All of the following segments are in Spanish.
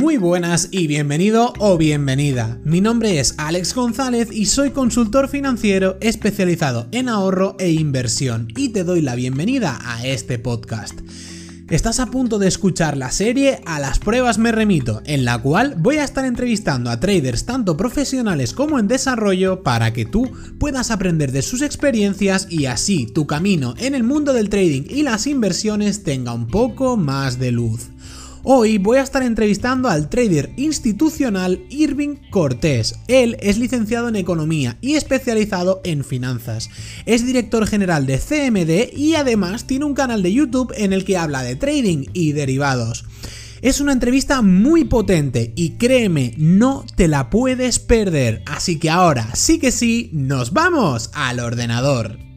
Muy buenas y bienvenido o bienvenida. Mi nombre es Alex González y soy consultor financiero especializado en ahorro e inversión y te doy la bienvenida a este podcast. Estás a punto de escuchar la serie A las pruebas me remito, en la cual voy a estar entrevistando a traders tanto profesionales como en desarrollo para que tú puedas aprender de sus experiencias y así tu camino en el mundo del trading y las inversiones tenga un poco más de luz. Hoy voy a estar entrevistando al trader institucional Irving Cortés. Él es licenciado en economía y especializado en finanzas. Es director general de CMD y además tiene un canal de YouTube en el que habla de trading y derivados. Es una entrevista muy potente y créeme, no te la puedes perder. Así que ahora sí que sí, nos vamos al ordenador.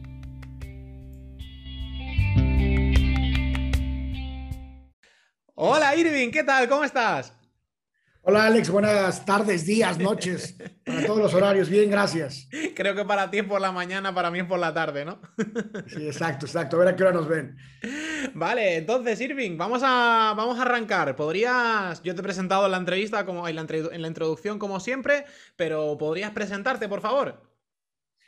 Hola Irving, ¿qué tal? ¿Cómo estás? Hola Alex, buenas tardes, días, noches, para todos los horarios. Bien, gracias. Creo que para ti es por la mañana, para mí es por la tarde, ¿no? Sí, exacto, exacto. A ver a qué hora nos ven. Vale, entonces Irving, vamos a, vamos a arrancar. Podrías, yo te he presentado en la entrevista, como en la, en la introducción como siempre, pero ¿podrías presentarte, por favor?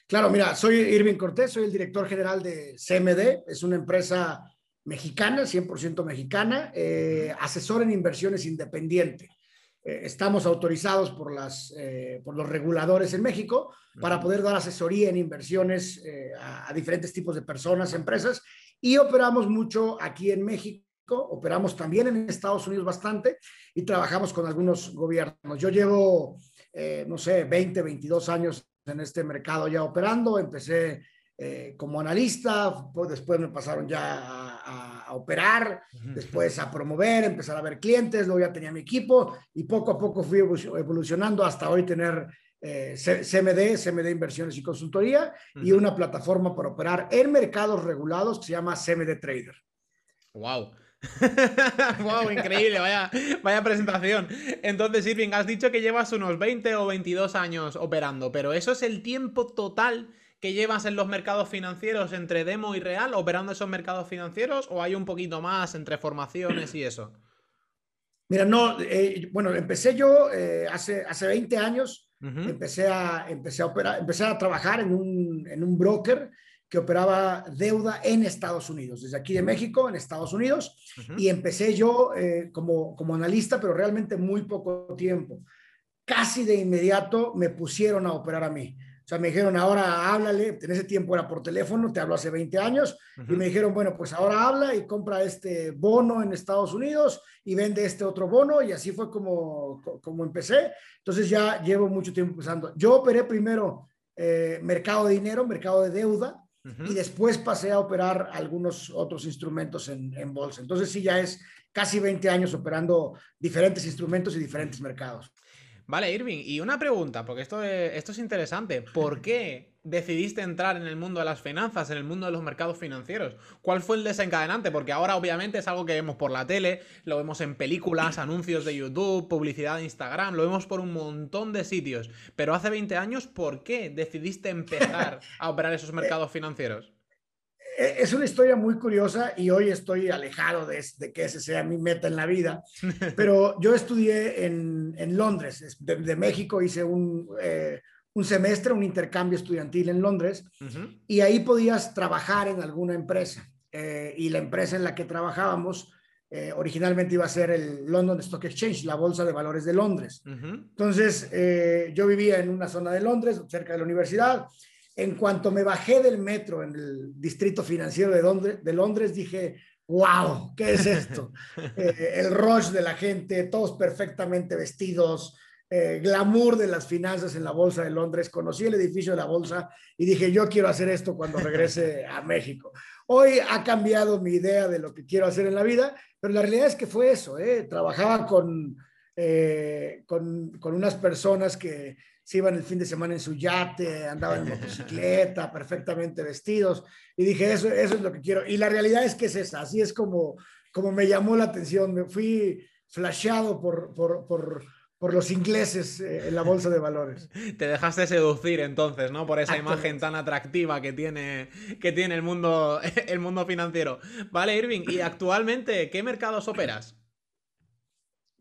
Claro, mira, soy Irving Cortés, soy el director general de CMD, es una empresa mexicana, 100% mexicana, eh, asesor en inversiones independiente. Eh, estamos autorizados por, las, eh, por los reguladores en México para poder dar asesoría en inversiones a, diferentes tipos de personas, empresas, y operamos mucho aquí en México, operamos también en Estados Unidos bastante y trabajamos con algunos gobiernos. Yo llevo, no sé, 20, 22 años en este mercado ya operando, empecé eh, como analista, pues después me pasaron ya a, operar, después a promover, empezar a ver clientes, luego ya tenía mi equipo y poco a poco fui evolucionando hasta hoy tener eh, CMD, CMD Inversiones y Consultoría y una plataforma para operar en mercados regulados que se llama CMD Trader. ¡Wow! wow, increíble, vaya, vaya presentación. Entonces, Irving, has dicho que llevas unos 20 o 22 años operando, pero eso es el tiempo total que llevas en los mercados financieros entre demo y real, operando esos mercados financieros, o hay un poquito más entre formaciones y eso? Mira, no, eh, bueno, empecé yo eh, hace, hace 20 años, empecé, a, empecé, a operar, empecé a trabajar en un, en un broker que operaba deuda en Estados Unidos, desde aquí de México, en Estados Unidos, y empecé yo eh, como, como analista, pero realmente muy poco tiempo. Casi de inmediato me pusieron a operar a mí. O sea, me dijeron, ahora háblale, en ese tiempo era por teléfono, te hablo hace 20 años, y me dijeron, bueno, pues ahora habla y compra este bono en Estados Unidos y vende este otro bono, y así fue como, como empecé. Entonces ya llevo mucho tiempo empezando. Yo operé primero eh, mercado de dinero, mercado de deuda, y después pasé a operar algunos otros instrumentos en, en bolsa. Entonces sí, ya es casi 20 años operando diferentes instrumentos y diferentes mercados. Vale, Irving, y una pregunta, porque esto es, esto es interesante. ¿Por qué decidiste entrar en el mundo de las finanzas, en el mundo de los mercados financieros? ¿Cuál fue el desencadenante? Porque ahora obviamente es algo que vemos por la tele, lo vemos en películas, anuncios de YouTube, publicidad de Instagram, lo vemos por un montón de sitios. Pero hace 20 años, ¿por qué decidiste empezar a operar esos mercados financieros? E, es una historia muy curiosa y hoy estoy alejado de, que ese sea mi meta en la vida, pero yo estudié en, Londres, de, México, hice un, eh, un, semestre, un intercambio estudiantil en Londres y ahí podías trabajar en alguna empresa. Eh, y la empresa en la que trabajábamos eh, originalmente iba a ser el London Stock Exchange, la bolsa de valores de Londres. Entonces, yo vivía en una zona de Londres, cerca de la universidad, en cuanto me bajé del metro en el distrito financiero de Londres, dije, wow, ¿qué es esto? Eh, el rush de la gente, todos perfectamente vestidos, eh, glamour de las finanzas en la Bolsa de Londres. Conocí el edificio de la Bolsa y dije, yo quiero hacer esto cuando regrese a México. Hoy ha cambiado mi idea de lo que quiero hacer en la vida, pero la realidad es que fue eso. ¿eh? Trabajaba con, con, con unas personas que se iban el fin de semana en su yate, andaban en motocicleta, perfectamente vestidos. Y dije, eso, eso es lo que quiero. Y la realidad es que es esa, así es como, como me llamó la atención. Me fui flasheado por, por, por, por los ingleses eh, en la bolsa de valores. Te dejaste seducir entonces, ¿no? Por esa imagen tan atractiva que tiene, que tiene el, mundo, el mundo financiero. Vale, Irving, ¿y actualmente qué mercados operas?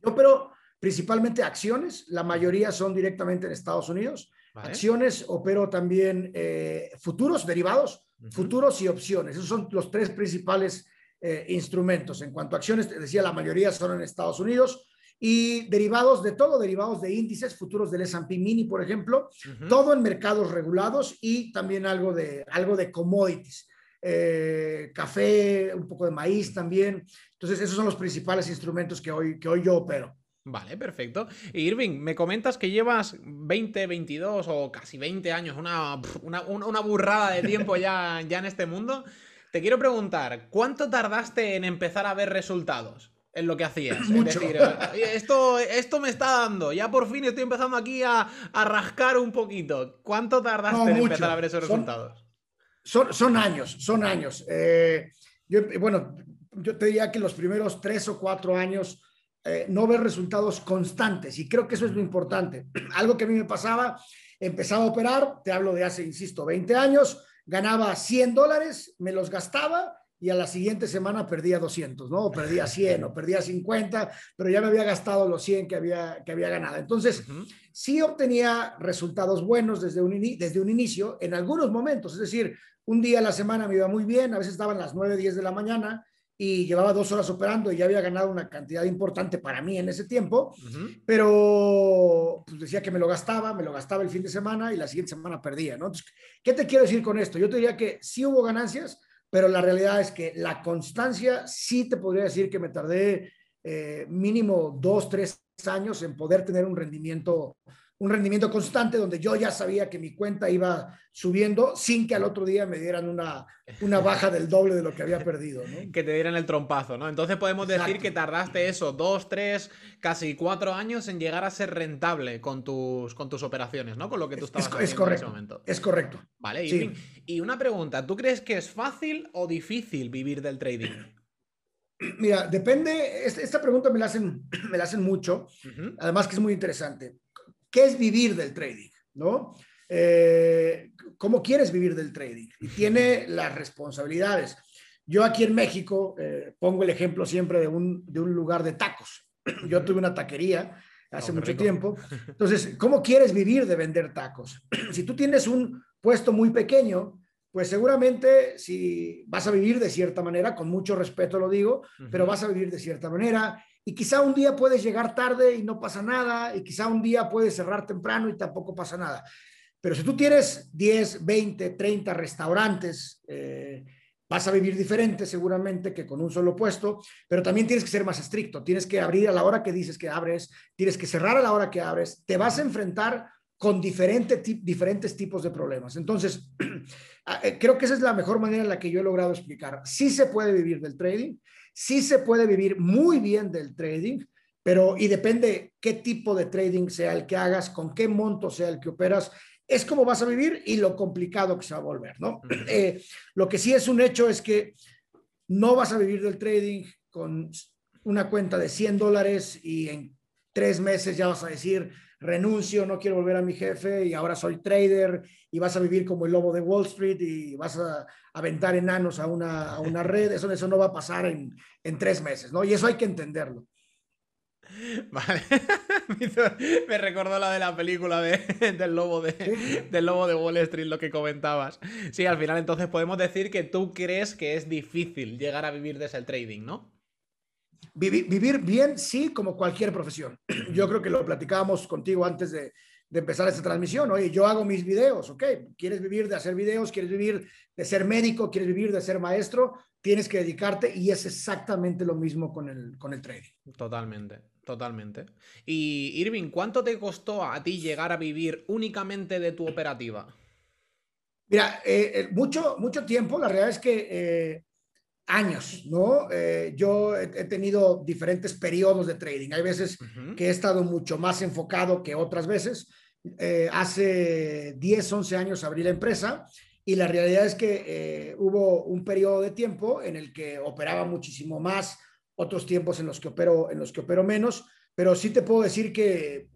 Yo opero principalmente acciones, la mayoría son directamente en Estados Unidos. Acciones, opero también eh, futuros, derivados, futuros y opciones. Esos son los tres principales eh, instrumentos. En cuanto a acciones, te decía, la mayoría son en Estados Unidos y derivados de todo, derivados de índices, futuros del S&P Mini, por ejemplo, todo en mercados regulados y también algo de, algo de commodities. Eh, café, un poco de maíz también. Entonces, esos son los principales instrumentos que hoy, que hoy yo opero. Vale, perfecto. Irving, me comentas que llevas 20, 22 o casi 20 años, una, una, burrada de tiempo ya, ya en este mundo. Te quiero preguntar, ¿cuánto tardaste en empezar a ver resultados? en lo que hacías. Mucho. esto, esto me está dando. Ya por fin estoy empezando aquí a, rascar un poquito. ¿Cuánto tardaste en empezar a ver esos resultados? Son, son años, son años. Eh, yo, bueno, yo te diría que los primeros tres o cuatro años eh, no ver resultados constantes y creo que eso es lo importante. Algo que a mí me pasaba, empezaba a operar, te hablo de hace, insisto, 20 años, ganaba 100 dólares, me los gastaba y a la siguiente semana perdía 200, ¿no? O perdía 100 o perdía 50, pero ya me había gastado los 100 que había, que había ganado. Entonces, sí obtenía resultados buenos desde un, desde un inicio en algunos momentos, es decir, un día a la semana me iba muy bien, a veces estaban las 9, 10 de la mañana y llevaba dos horas operando y ya había ganado una cantidad importante para mí en ese tiempo, pero pues decía que me lo gastaba, me lo gastaba el fin de semana y la siguiente semana perdía, ¿no? Entonces, ¿qué te quiero decir con esto? Yo te diría que sí hubo ganancias, pero la realidad es que la constancia sí te podría decir que me tardé eh, mínimo dos, tres años en poder tener un rendimiento un rendimiento constante donde yo ya sabía que mi cuenta iba subiendo sin que al otro día me dieran una, una baja del doble de lo que había perdido. Que te dieran el trompazo, ¿no? Entonces podemos decir que tardaste eso, dos, tres, casi cuatro años en llegar a ser rentable con tus, con tus operaciones, ¿no? Con lo que tú estabas es, haciendo en ese momento. Es correcto. Vale, y, y una pregunta, ¿tú crees que es fácil o difícil vivir del trading? Mira, depende, esta pregunta me la hacen, me la hacen mucho, además que es muy interesante. ¿Qué es vivir del trading? ¿No? Eh, ¿Cómo quieres vivir del trading? Y tiene las responsabilidades. Yo aquí en México eh, pongo el ejemplo siempre de un, de un lugar de tacos. Yo tuve una taquería hace mucho tiempo. Entonces, ¿cómo quieres vivir de vender tacos? si tú tienes un puesto muy pequeño, pues seguramente si vas a vivir de cierta manera, con mucho respeto lo digo, pero vas a vivir de cierta manera y quizá un día puedes llegar tarde y no pasa nada, y quizá un día puedes cerrar temprano y tampoco pasa nada. Pero si tú tienes 10, 20, 30 restaurantes, eh, vas a vivir diferente seguramente que con un solo puesto, pero también tienes que ser más estricto, tienes que abrir a la hora que dices que abres, tienes que cerrar a la hora que abres, te vas a enfrentar con diferente, diferentes tipos de problemas. Entonces, ah, eh, creo que esa es la mejor manera en la que yo he logrado explicar. Sí se puede vivir del trading, Sí se puede vivir muy bien del trading, pero y depende qué tipo de trading sea el que hagas, con qué monto sea el que operas, es como vas a vivir y lo complicado que se va a volver, ¿no? Eh, lo que sí es un hecho es que no vas a vivir del trading con una cuenta de 100 dólares y en tres meses ya vas a decir, renuncio, no quiero volver a mi jefe y ahora soy trader y vas a vivir como el lobo de Wall Street y vas a aventar enanos a una, a una red. Eso, eso no va a pasar en, en tres meses, ¿no? Y eso hay que entenderlo. Vale. Me recordó la de la película de, del, lobo de, del lobo de Wall Street, lo que comentabas. Sí, al final entonces podemos decir que tú crees que es difícil llegar a vivir de ese trading, ¿no? Vivir, bien, sí, como cualquier profesión. Yo creo que lo platicábamos contigo antes de, empezar esta transmisión. Oye, yo hago mis videos, ¿ok? ¿Quieres vivir de hacer videos? ¿Quieres vivir de ser médico? ¿Quieres vivir de ser maestro? Tienes que dedicarte y es exactamente lo mismo con el, con el trading. Totalmente, totalmente. Y Irving, ¿cuánto te costó a ti llegar a vivir únicamente de tu operativa? Mira, eh, eh, mucho, mucho tiempo, la realidad es que eh, años, ¿no? Eh, yo he, tenido diferentes periodos de trading. Hay veces que he estado mucho más enfocado que otras veces. Eh, hace 10, 11 años abrí la empresa y la realidad es que eh, hubo un periodo de tiempo en el que operaba muchísimo más, otros tiempos en los que opero, en los que opero menos, pero sí te puedo decir que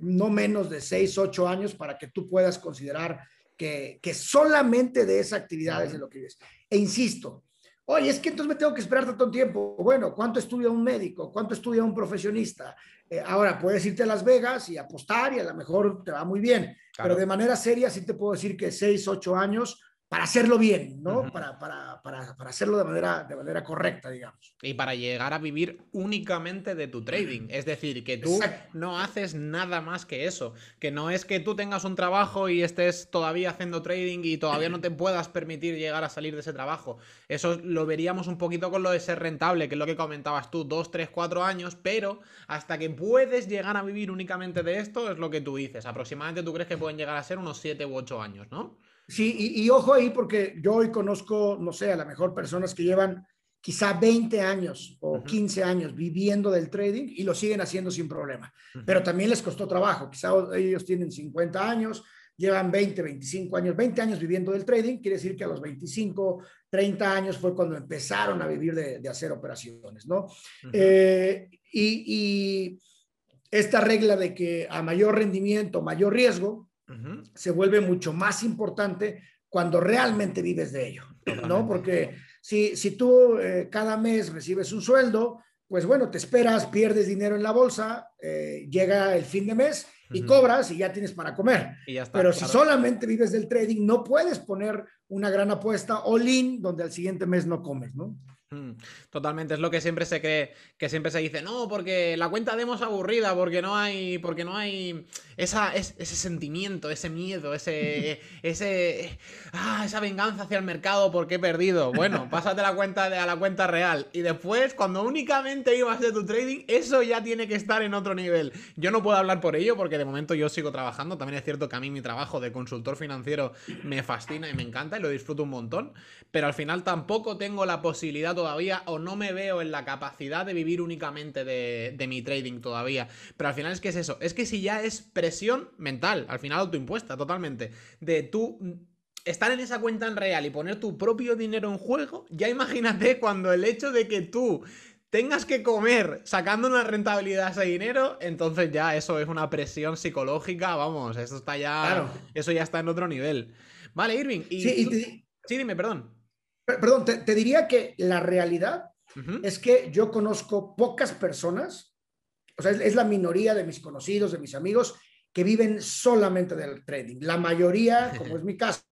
no menos de 6, 8 años para que tú puedas considerar que, que solamente de esa actividad es de lo que vives. E insisto, Oye, es que entonces me tengo que esperar tanto tiempo. Bueno, ¿cuánto estudia un médico? ¿Cuánto estudia un profesionista? Eh, ahora, puedes irte a Las Vegas y apostar y a lo mejor te va muy bien, pero de manera seria sí te puedo decir que seis, ocho años para hacerlo bien, ¿no? para, para, para, para, hacerlo de manera, de manera correcta, digamos. Y para llegar a vivir únicamente de tu trading. Es decir, que tú no haces nada más que eso. Que no es que tú tengas un trabajo y estés todavía haciendo trading y todavía no te puedas permitir llegar a salir de ese trabajo. Eso lo veríamos un poquito con lo de ser rentable, que es lo que comentabas tú, dos, tres, cuatro años, pero hasta que puedes llegar a vivir únicamente de esto, es lo que tú dices. Aproximadamente tú crees que pueden llegar a ser unos siete u ocho años, ¿no? Sí, y, ojo ahí porque yo hoy conozco, no sé, a lo mejor personas que llevan quizá 20 años o 15 años viviendo del trading y lo siguen haciendo sin problema. Pero también les costó trabajo. Quizá ellos tienen 50 años, llevan 20, 25 años, 20 años viviendo del trading. Quiere decir que a los 25, 30 años fue cuando empezaron a vivir de, hacer operaciones, ¿no? Eh, y, y esta regla de que a mayor rendimiento, mayor riesgo, se vuelve mucho más importante cuando realmente vives de ello, ¿no? Porque si, si tú eh, cada mes recibes un sueldo, pues bueno, te esperas, pierdes dinero en la bolsa, eh, llega el fin de mes y cobras y ya tienes para comer. Pero si solamente vives del trading, no puedes poner una gran apuesta all-in donde al siguiente mes no comes, ¿no? Mm, totalmente, es lo que siempre se cree, que siempre se dice, no, porque la cuenta demos aburrida, porque no hay, porque no hay esa, ese sentimiento, ese miedo, ese, ese, ah, esa venganza hacia el mercado porque he perdido. Bueno, pásate la cuenta a la cuenta real y después, cuando únicamente ibas de tu trading, eso ya tiene que estar en otro nivel. Yo no puedo hablar por ello porque de momento yo sigo trabajando. También es cierto que a mí mi trabajo de consultor financiero me fascina y me encanta y lo disfruto un montón, pero al final tampoco tengo la posibilidad todavía o no me veo en la capacidad de vivir únicamente de, mi trading todavía. Pero al final es que es eso, es que si ya es presión mental, al final autoimpuesta totalmente, de tú estar en esa cuenta en real y poner tu propio dinero en juego, ya imagínate cuando el hecho de que tú tengas que comer sacando una rentabilidad a ese dinero, entonces ya eso es una presión psicológica, vamos, eso está ya, eso ya está en otro nivel. Vale, Irving. Y sí, sí, dime, perdón. Perdón, te, diría que la realidad es que yo conozco pocas personas, o sea, es, la minoría de mis conocidos, de mis amigos, que viven solamente del trading. La mayoría, como es mi caso,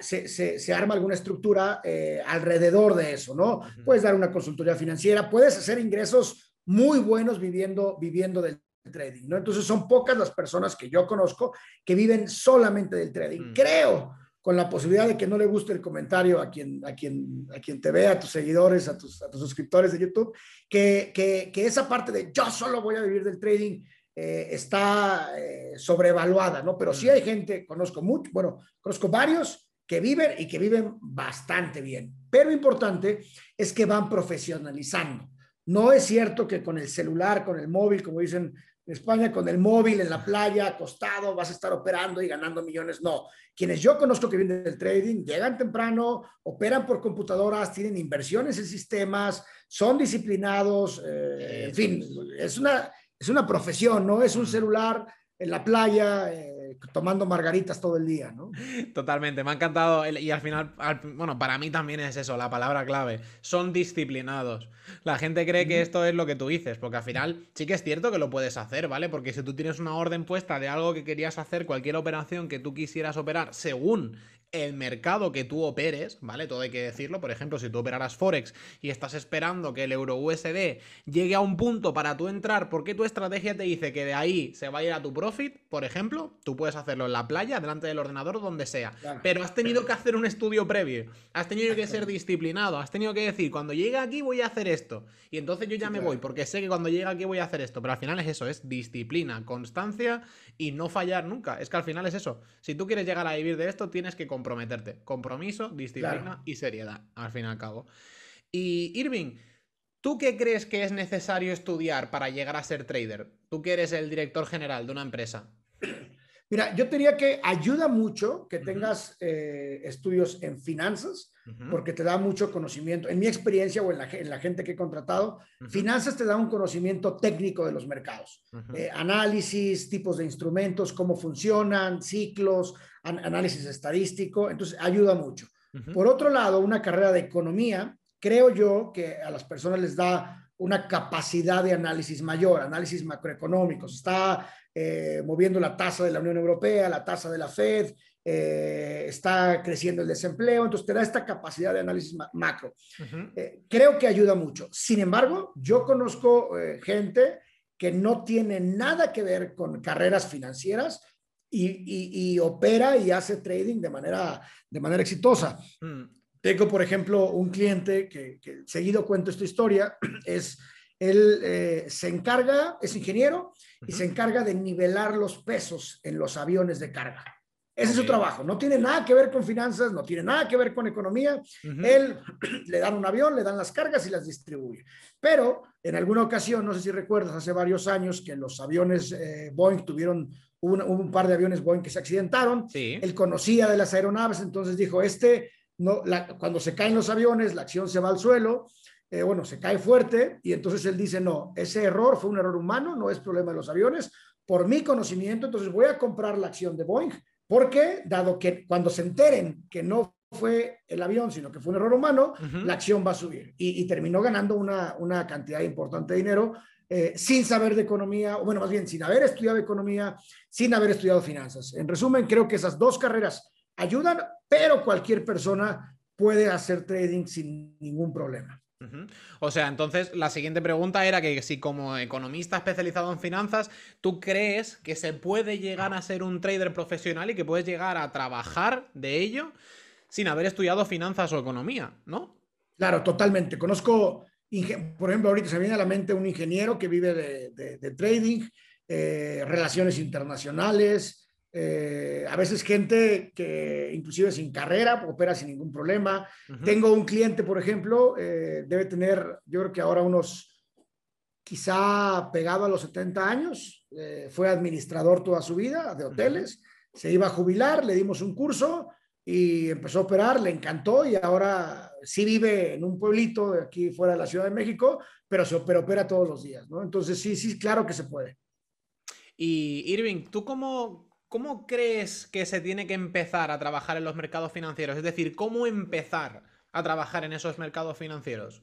se, se, arma alguna estructura eh, alrededor de eso, ¿no? Puedes dar una consultoría financiera, puedes hacer ingresos muy buenos viviendo, viviendo del trading, ¿no? Entonces son pocas las personas que yo conozco que viven solamente del trading. Mm. Creo con la posibilidad de que no le guste el comentario a quien, a quien, a quien te vea, a tus seguidores, a tus, a tus suscriptores de YouTube, que, que, que, esa parte de yo solo voy a vivir del trading eh, está eh, sobrevaluada, ¿no? Pero sí hay gente, conozco mucho, bueno, conozco varios que viven y que viven bastante bien. Pero importante es que van profesionalizando. No es cierto que con el celular, con el móvil, como dicen en España con el móvil en la playa, acostado, vas a estar operando y ganando millones. No, quienes yo conozco que vienen del trading, llegan temprano, operan por computadoras, tienen inversiones en sistemas, son disciplinados, eh, en fin, es una, es una profesión, no es un celular en la playa. Eh, tomando margaritas todo el día, ¿no? Totalmente, me ha encantado. Y al final, bueno, para mí también es eso, la palabra clave. Son disciplinados. La gente cree que esto es lo que tú dices, porque al final sí que es cierto que lo puedes hacer, ¿vale? Porque si tú tienes una orden puesta de algo que querías hacer, cualquier operación que tú quisieras operar según el mercado que tú operes, ¿vale? Todo hay que decirlo. Por ejemplo, si tú operaras Forex y estás esperando que el euro USD llegue a un punto para tú entrar, porque tu estrategia te dice que de ahí se va a ir a tu profit, por ejemplo, tú puedes hacerlo en la playa, delante del ordenador, donde sea. Pero has tenido que hacer un estudio previo, has tenido que ser disciplinado, has tenido que decir, cuando llegue aquí voy a hacer esto. Y entonces yo ya me voy, porque sé que cuando llegue aquí voy a hacer esto. Pero al final es eso, es disciplina, constancia y no fallar nunca. Es que al final es eso. Si tú quieres llegar a vivir de esto, tienes que comprometerte. Compromiso, disciplina y seriedad, al fin y al cabo. Y Irving, ¿tú qué crees que es necesario estudiar para llegar a ser trader? Tú que eres el director general de una empresa. Mira, yo diría que ayuda mucho que tengas eh, estudios en finanzas, porque te da mucho conocimiento. En mi experiencia o en la, gente que he contratado, finanzas te da un conocimiento técnico de los mercados. Eh, análisis, tipos de instrumentos, cómo funcionan, ciclos, análisis estadístico, entonces ayuda mucho. Por otro lado, una carrera de economía creo yo que a las personas les da una capacidad de análisis mayor, análisis macroeconómicos. Está eh, moviendo la tasa de la Unión Europea, la tasa de la Fed, eh, está creciendo el desempleo, entonces te da esta capacidad de análisis macro. Eh, creo que ayuda mucho. Sin embargo, yo conozco gente que no tiene nada que ver con carreras financieras y, opera y hace trading de manera, de manera exitosa. Mm. Tengo, por ejemplo, un cliente que, seguido cuento esta historia, es, él eh, se encarga, es ingeniero y se encarga de nivelar los pesos en los aviones de carga. Ese es su trabajo. No tiene nada que ver con finanzas, no tiene nada que ver con economía. Él le dan un avión, le dan las cargas y las distribuye. Pero en alguna ocasión, no sé si recuerdas, hace varios años que los aviones eh, Boeing tuvieron un, un, par de aviones Boeing que se accidentaron. Él conocía de las aeronaves, entonces dijo, este no, cuando se caen los aviones, la acción se va al suelo, eh, bueno, se cae fuerte y entonces él dice, no, ese error fue un error humano, no es problema de los aviones. Por mi conocimiento, entonces voy a comprar la acción de Boeing, porque dado que cuando se enteren que no fue el avión, sino que fue un error humano, la acción va a subir. Y, terminó ganando una, una, cantidad importante de dinero eh, sin saber de economía, o bueno, más bien sin haber estudiado economía, sin haber estudiado finanzas. En resumen, creo que esas dos carreras ayudan, pero cualquier persona puede hacer trading sin ningún problema. O sea, entonces la siguiente pregunta era que si como economista especializado en finanzas, ¿tú crees que se puede llegar a ser un trader profesional y que puedes llegar a trabajar de ello sin haber estudiado finanzas o economía, ¿no? Claro, totalmente. Conozco, por ejemplo, ahorita se viene a la mente un ingeniero que vive de, trading, eh, relaciones internacionales, eh, a veces gente que inclusive sin carrera opera sin ningún problema. Tengo un cliente, por ejemplo, eh, debe tener, yo creo que ahora unos, quizá pegado a los 70 años, eh, fue administrador toda su vida de hoteles, se iba a jubilar, le dimos un curso y empezó a operar, le encantó y ahora sí vive en un pueblito de aquí fuera de la Ciudad de México, pero se opera, opera todos los días, ¿no? Entonces sí, sí, claro que se puede. Y Irving, ¿tú cómo, ¿Cómo crees que se tiene que empezar a trabajar en los mercados financieros? Es decir, ¿cómo empezar a trabajar en esos mercados financieros?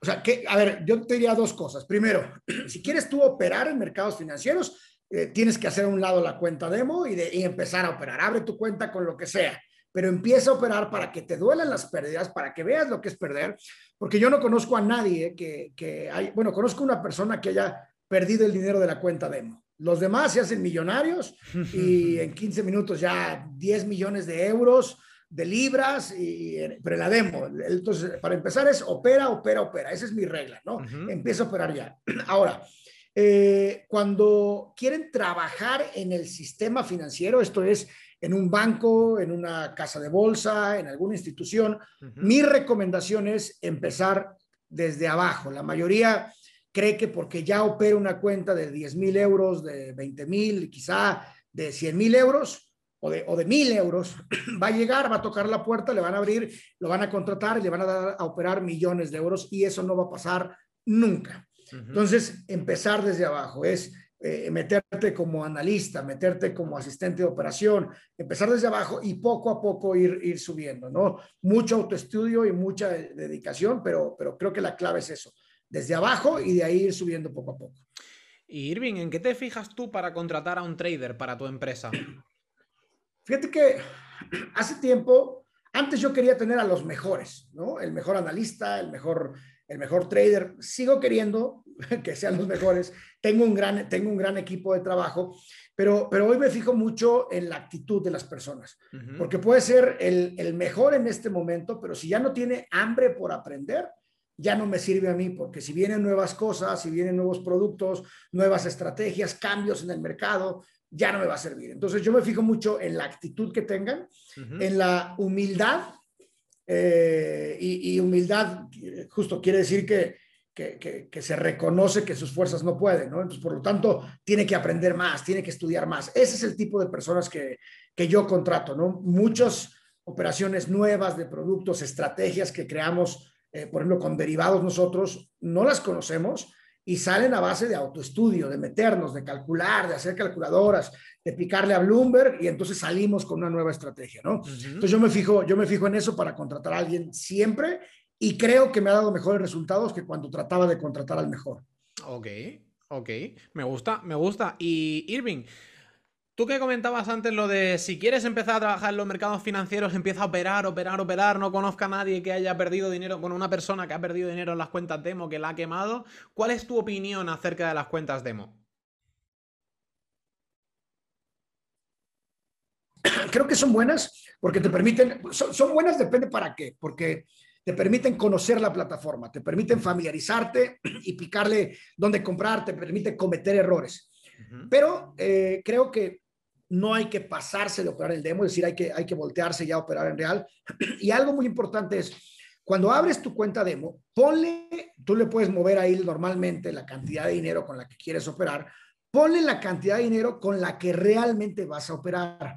O sea, que, a ver, yo te diría dos cosas. Primero, si quieres tú operar en mercados financieros, eh, tienes que hacer a un lado la cuenta demo y, de, empezar a operar. Abre tu cuenta con lo que sea, pero empieza a operar para que te duelan las pérdidas, para que veas lo que es perder, porque yo no conozco a nadie que, que hay, bueno, conozco una persona que haya perdido el dinero de la cuenta demo. Los demás se hacen millonarios y en 15 minutos ya 10 millones de euros, de libras, y, pero la demo. Entonces, para empezar es opera, opera, opera. Esa es mi regla, ¿no? Empiezo a operar ya. Ahora, eh, cuando quieren trabajar en el sistema financiero, esto es en un banco, en una casa de bolsa, en alguna institución, mi recomendación es empezar desde abajo. La mayoría cree que porque ya opera una cuenta de 10 mil euros, de 20 mil, quizá de 100 mil euros o de, o de mil euros, va a llegar, va a tocar la puerta, le van a abrir, lo van a contratar, le van a dar a operar millones de euros y eso no va a pasar nunca. Entonces, empezar desde abajo es eh, meterte como analista, meterte como asistente de operación, empezar desde abajo y poco a poco ir, ir subiendo, ¿no? Mucho autoestudio y mucha dedicación, pero, pero creo que la clave es eso, desde abajo y de ahí ir subiendo poco a poco. Y Irving, ¿en qué te fijas tú para contratar a un trader para tu empresa? Fíjate que hace tiempo, antes yo quería tener a los mejores, ¿no? El mejor analista, el mejor, el mejor trader. Sigo queriendo que sean los mejores. Tengo un gran, tengo un gran equipo de trabajo, pero, pero hoy me fijo mucho en la actitud de las personas, porque puede ser el, el mejor en este momento, pero si ya no tiene hambre por aprender, ya no me sirve a mí, porque si vienen nuevas cosas, si vienen nuevos productos, nuevas estrategias, cambios en el mercado, ya no me va a servir. Entonces yo me fijo mucho en la actitud que tengan, en la humildad, eh, y, humildad justo quiere decir que, que, se reconoce que sus fuerzas no pueden, ¿no? Entonces, por lo tanto, tiene que aprender más, tiene que estudiar más. Ese es el tipo de personas que, que yo contrato, ¿no? Muchas operaciones nuevas de productos, estrategias que creamos eh, por ejemplo, con derivados nosotros no las conocemos y salen a base de autoestudio, de meternos, de calcular, de hacer calculadoras, de picarle a Bloomberg y entonces salimos con una nueva estrategia, ¿no? Entonces yo me fijo, yo me fijo en eso para contratar a alguien siempre y creo que me ha dado mejores resultados que cuando trataba de contratar al mejor. Ok, ok, me gusta, me gusta. Y Irving, tú que comentabas antes lo de si quieres empezar a trabajar en los mercados financieros, empieza a operar, operar, operar, no conozca a nadie que haya perdido dinero, bueno, una persona que ha perdido dinero en las cuentas demo, que la ha quemado. ¿Cuál es tu opinión acerca de las cuentas demo? Creo que son buenas porque te permiten, son, buenas depende para qué, porque te permiten conocer la plataforma, te permiten familiarizarte y picarle dónde comprar, te permite cometer errores. Pero eh, creo que no hay que pasarse de operar el demo, es decir, hay que, hay que voltearse ya a operar en real. Y algo muy importante es, cuando abres tu cuenta demo, ponle, tú le puedes mover ahí normalmente la cantidad de dinero con la que quieres operar, ponle la cantidad de dinero con la que realmente vas a operar.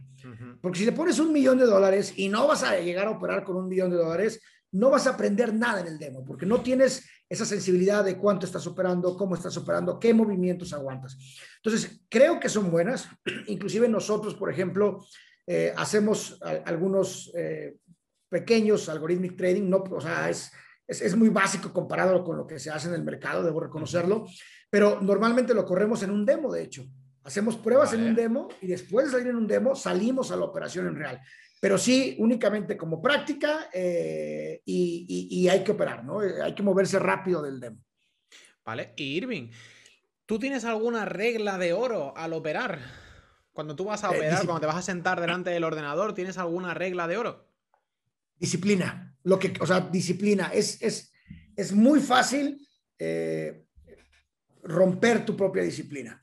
Porque si le pones un millón de dólares y no vas a llegar a operar con un millón de dólares, no vas a aprender nada en el demo, porque no tienes esa sensibilidad de cuánto estás operando, cómo estás operando, qué movimientos aguantas. Entonces, creo que son buenas. Inclusive nosotros, por ejemplo, eh, hacemos algunos eh, pequeños algorithmic trading, no, o sea, es, es, muy básico comparado con lo que se hace en el mercado, debo reconocerlo, pero normalmente lo corremos en un demo, de hecho. Hacemos pruebas en un demo y después de salir en un demo salimos a la operación en real pero sí únicamente como práctica eh, y, hay que operar, ¿no? Eh, hay que moverse rápido del demo. Vale, y Irving, ¿tú tienes alguna regla de oro al operar? Cuando tú vas a eh, operar, cuando te vas a sentar delante del ordenador, ¿tienes alguna regla de oro? Disciplina, lo que, o sea, disciplina. Es, es, es muy fácil romper tu propia disciplina.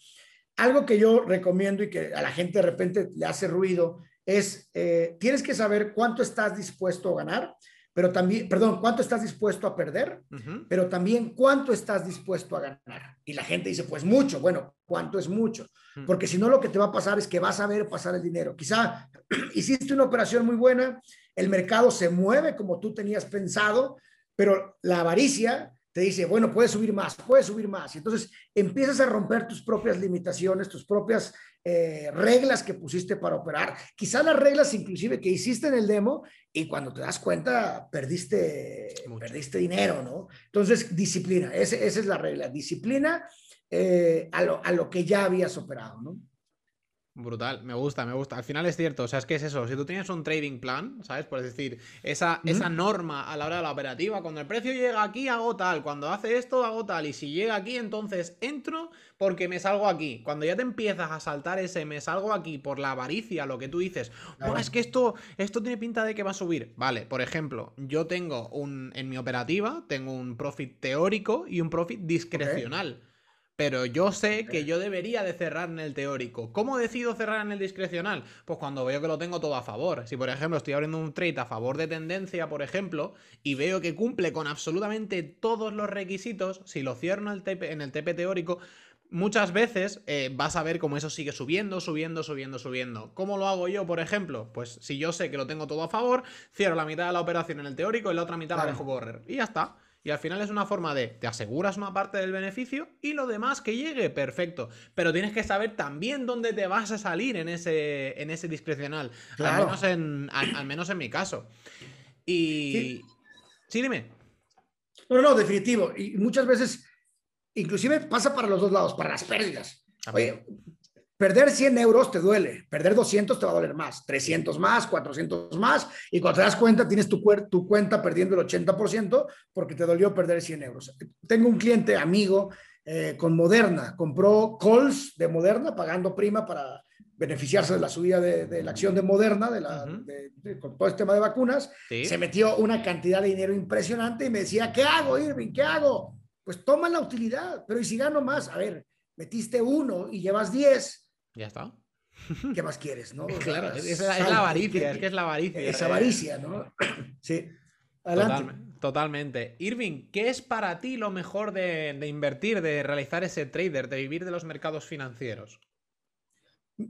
Algo que yo recomiendo y que a la gente de repente le hace ruido es, eh, tienes que saber cuánto estás dispuesto a ganar, pero también, perdón, cuánto estás dispuesto a perder, pero también cuánto estás dispuesto a ganar. Y la gente dice, pues mucho, bueno, ¿cuánto es mucho? Porque si no, lo que te va a pasar es que vas a ver pasar el dinero. Quizá hiciste una operación muy buena, el mercado se mueve como tú tenías pensado, pero la avaricia te dice, bueno, puedes subir más, puedes subir más. Y entonces empiezas a romper tus propias limitaciones, tus propias eh, reglas que pusiste para operar. Quizás las reglas inclusive que hiciste en el demo y cuando te das cuenta perdiste, perdiste dinero, ¿no? Entonces, disciplina, esa es la regla, disciplina eh, a, lo, a lo que ya habías operado, ¿no? Brutal, me gusta, me gusta. Al final es cierto, o sea, es que es eso. Si tú tienes un trading plan, ¿sabes? Por decir, esa, esa norma a la hora de la operativa, cuando el precio llega aquí, hago tal. Cuando hace esto, hago tal. Y si llega aquí, entonces entro porque me salgo aquí. Cuando ya te empiezas a saltar ese me salgo aquí por la avaricia, lo que tú dices, es que esto, esto tiene pinta de que va a subir. Vale, por ejemplo, yo tengo un, en mi operativa, tengo un profit teórico y un profit discrecional. Pero yo sé que yo debería de cerrar en el teórico. ¿Cómo decido cerrar en el discrecional? Pues cuando veo que lo tengo todo a favor. Si por ejemplo estoy abriendo un trade a favor de tendencia, por ejemplo, y veo que cumple con absolutamente todos los requisitos, si lo cierro en el TP, en el TP teórico, muchas veces eh, vas a ver cómo eso sigue subiendo, subiendo, subiendo, subiendo. ¿Cómo lo hago yo, por ejemplo? Pues si yo sé que lo tengo todo a favor, cierro la mitad de la operación en el teórico y la otra mitad la dejo correr. Y ya está. Y al final es una forma de, te aseguras una parte del beneficio y lo demás que llegue, perfecto. Pero tienes que saber también dónde te vas a salir en ese, en ese discrecional. Al, menos en, al, menos en mi caso. Y... Sí. dime. No, no, definitivo. Y muchas veces, inclusive pasa para los dos lados, para las pérdidas. Oye, Perder 100 euros te duele, perder 200 te va a doler más, 300 más, 400 más, y cuando te das cuenta tienes tu, tu cuenta perdiendo el 80% porque te dolió perder 100 euros. Tengo un cliente amigo eh, con Moderna, compró calls de Moderna pagando prima para beneficiarse de la subida de, la acción de Moderna, de la, con todo este tema de vacunas, se metió una cantidad de dinero impresionante y me decía, ¿qué hago, Irving? ¿Qué hago? Pues toma la utilidad, pero ¿y si gano más? A ver, metiste uno y llevas 10, ya está. ¿Qué más quieres, no? claro, es, la avaricia, es que es la avaricia. Es avaricia, ¿no? Sí. Adelante. totalmente. Irving, ¿qué es para ti lo mejor de, invertir, de realizar ese trader, de vivir de los mercados financieros?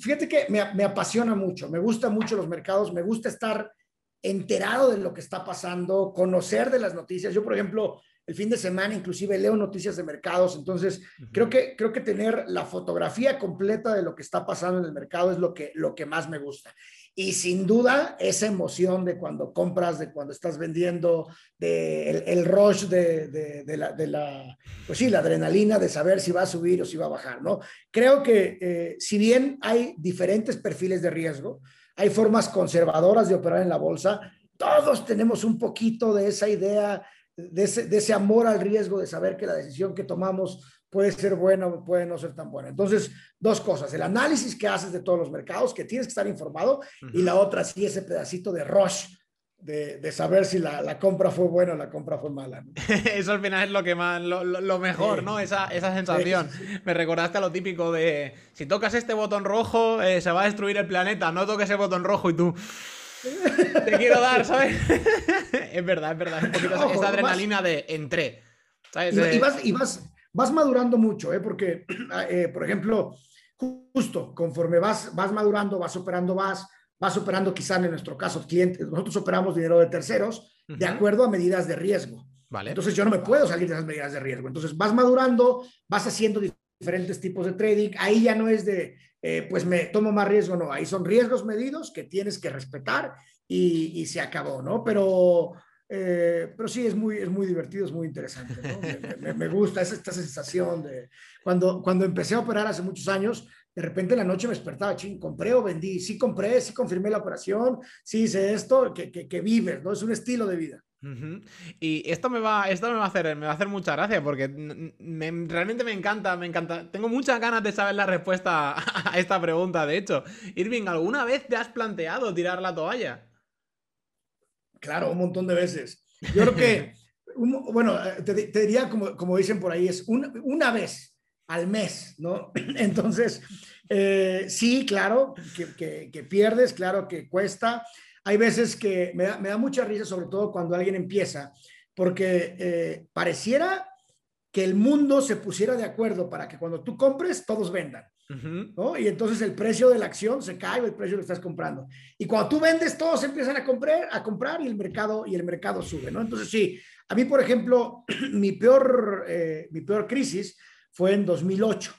Fíjate que me, me, apasiona mucho, me gustan mucho los mercados, me gusta estar enterado de lo que está pasando, conocer de las noticias. Yo, por ejemplo, el fin de semana, inclusive leo noticias de mercados, entonces creo, que, creo que tener la fotografía completa de lo que está pasando en el mercado es lo que, lo que más me gusta. y sin duda esa emoción de cuando compras, de cuando estás vendiendo, de el, rush de, la, de, la, pues sí, la adrenalina de saber si va a subir o si va a bajar, ¿no? Creo que eh, si bien hay diferentes perfiles de riesgo, hay formas conservadoras de operar en la bolsa, todos tenemos un poquito de esa idea, de ese, de ese amor al riesgo, de saber que la decisión que tomamos puede ser buena o puede no ser tan buena. Entonces, dos cosas, el análisis que haces de todos los mercados, que tienes que estar informado, y la otra, sí, ese pedacito de rush. De, de saber si la, la, compra fue buena o la compra fue mala. Eso al final es lo que más, lo, lo mejor, ¿no? Esa, esa sensación. Me recordaste a lo típico de si tocas este botón rojo, eh, se va a destruir el planeta, no toques ese botón rojo y tú. Te quiero dar, ¿sabes? es verdad, es verdad. Un poquito esa adrenalina de entré. ¿sabes? Y, vas, y vas, vas madurando mucho, ¿eh? porque, eh, por ejemplo, justo conforme vas, vas madurando, vas operando, vas, vas operando quizá en nuestro caso clientes, nosotros operamos dinero de terceros de acuerdo a medidas de riesgo. Vale. Entonces yo no me puedo salir de esas medidas de riesgo. Entonces vas madurando, vas haciendo diferentes tipos de trading. Ahí ya no es de, eh, pues me tomo más riesgo, no. Ahí son riesgos medidos que tienes que respetar y, y se acabó, ¿no? Pero eh, pero sí, es muy, es muy divertido, es muy interesante. Me, gusta esa, esta sensación de cuando, cuando empecé a operar hace muchos años, de repente en la noche me despertaba, ching, compré o vendí, sí compré, sí confirmé la operación, sí hice esto, que, que, vives, ¿no? Es un estilo de vida. Y esto me va, esto me va a hacer, me va a hacer mucha gracia porque realmente me encanta, me encanta. Tengo muchas ganas de saber la respuesta a esta pregunta. De hecho, Irving, ¿alguna vez te has planteado tirar la toalla? Claro, un montón de veces. Yo creo que, bueno, te, diría como, como, dicen por ahí, es una vez al mes, ¿no? Entonces, eh, sí, claro, que, que, pierdes, claro que cuesta. Hay veces que me da, me da, mucha risa, sobre todo cuando alguien empieza, porque eh, pareciera que el mundo se pusiera de acuerdo para que cuando tú compres, todos vendan. ¿no? Y entonces el precio de la acción se cae o el precio que estás comprando. Y cuando tú vendes, todos empiezan a comprar, a comprar y el mercado, y el mercado sube, ¿no? Entonces sí, a mí, por ejemplo, mi peor, eh, mi peor crisis fue en 2008.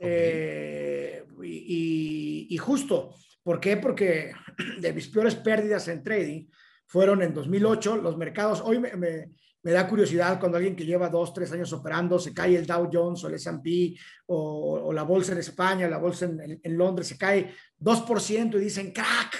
Eh, y, justo, ¿por qué? Porque de mis peores pérdidas en trading fueron en 2008. Los mercados, hoy me me da curiosidad cuando alguien que lleva dos, tres años operando, se cae el Dow Jones o el S&P o, la bolsa en España, la bolsa en, Londres, se cae 2% y dicen crack,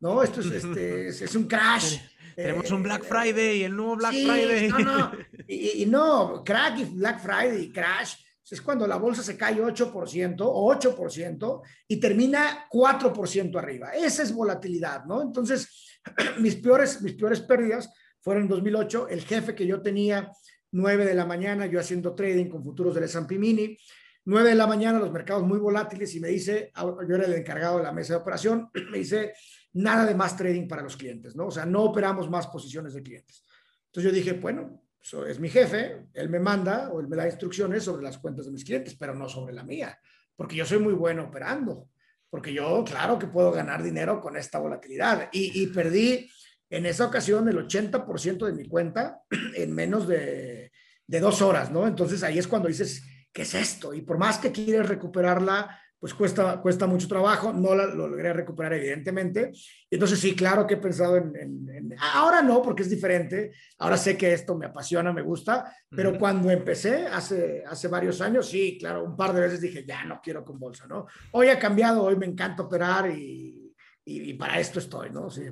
¿no? Esto es, este, es, un crash. Tenemos un Black eh, Friday, el nuevo Black Friday. No, no. Y, no, crack y Black Friday, crash, es cuando la bolsa se cae 8% o 8% y termina 4% arriba. Esa es volatilidad, ¿no? Entonces, mis peores, mis peores pérdidas fueron en 2008, el jefe que yo tenía, 9 de la mañana, yo haciendo trading con futuros del S&P Mini, 9 de la mañana, los mercados muy volátiles y me dice, ah, yo era el encargado de la mesa de operación, me dice, nada de más trading para los clientes, ¿no? O sea, no operamos más posiciones de clientes. Entonces yo dije, bueno, es mi jefe, él me manda o él me da instrucciones sobre las cuentas de mis clientes, pero no sobre la mía, porque yo soy muy bueno operando, porque yo, claro que puedo ganar dinero con esta volatilidad y, y perdí en esa ocasión el 80% de mi cuenta en menos de, dos horas, ¿no? Entonces ahí es cuando dices, ¿qué es esto? Y por más que quieres recuperarla, pues cuesta, cuesta mucho trabajo, no la, lo logré recuperar evidentemente. Entonces sí, claro que he pensado en, Ahora no, porque es diferente, ahora sé que esto me apasiona, me gusta, pero cuando empecé hace, hace varios años, sí, claro, un par de veces dije, ya no quiero con bolsa, ¿no? Hoy ha cambiado, hoy me encanta operar y, y, y para esto estoy, ¿no? Sí.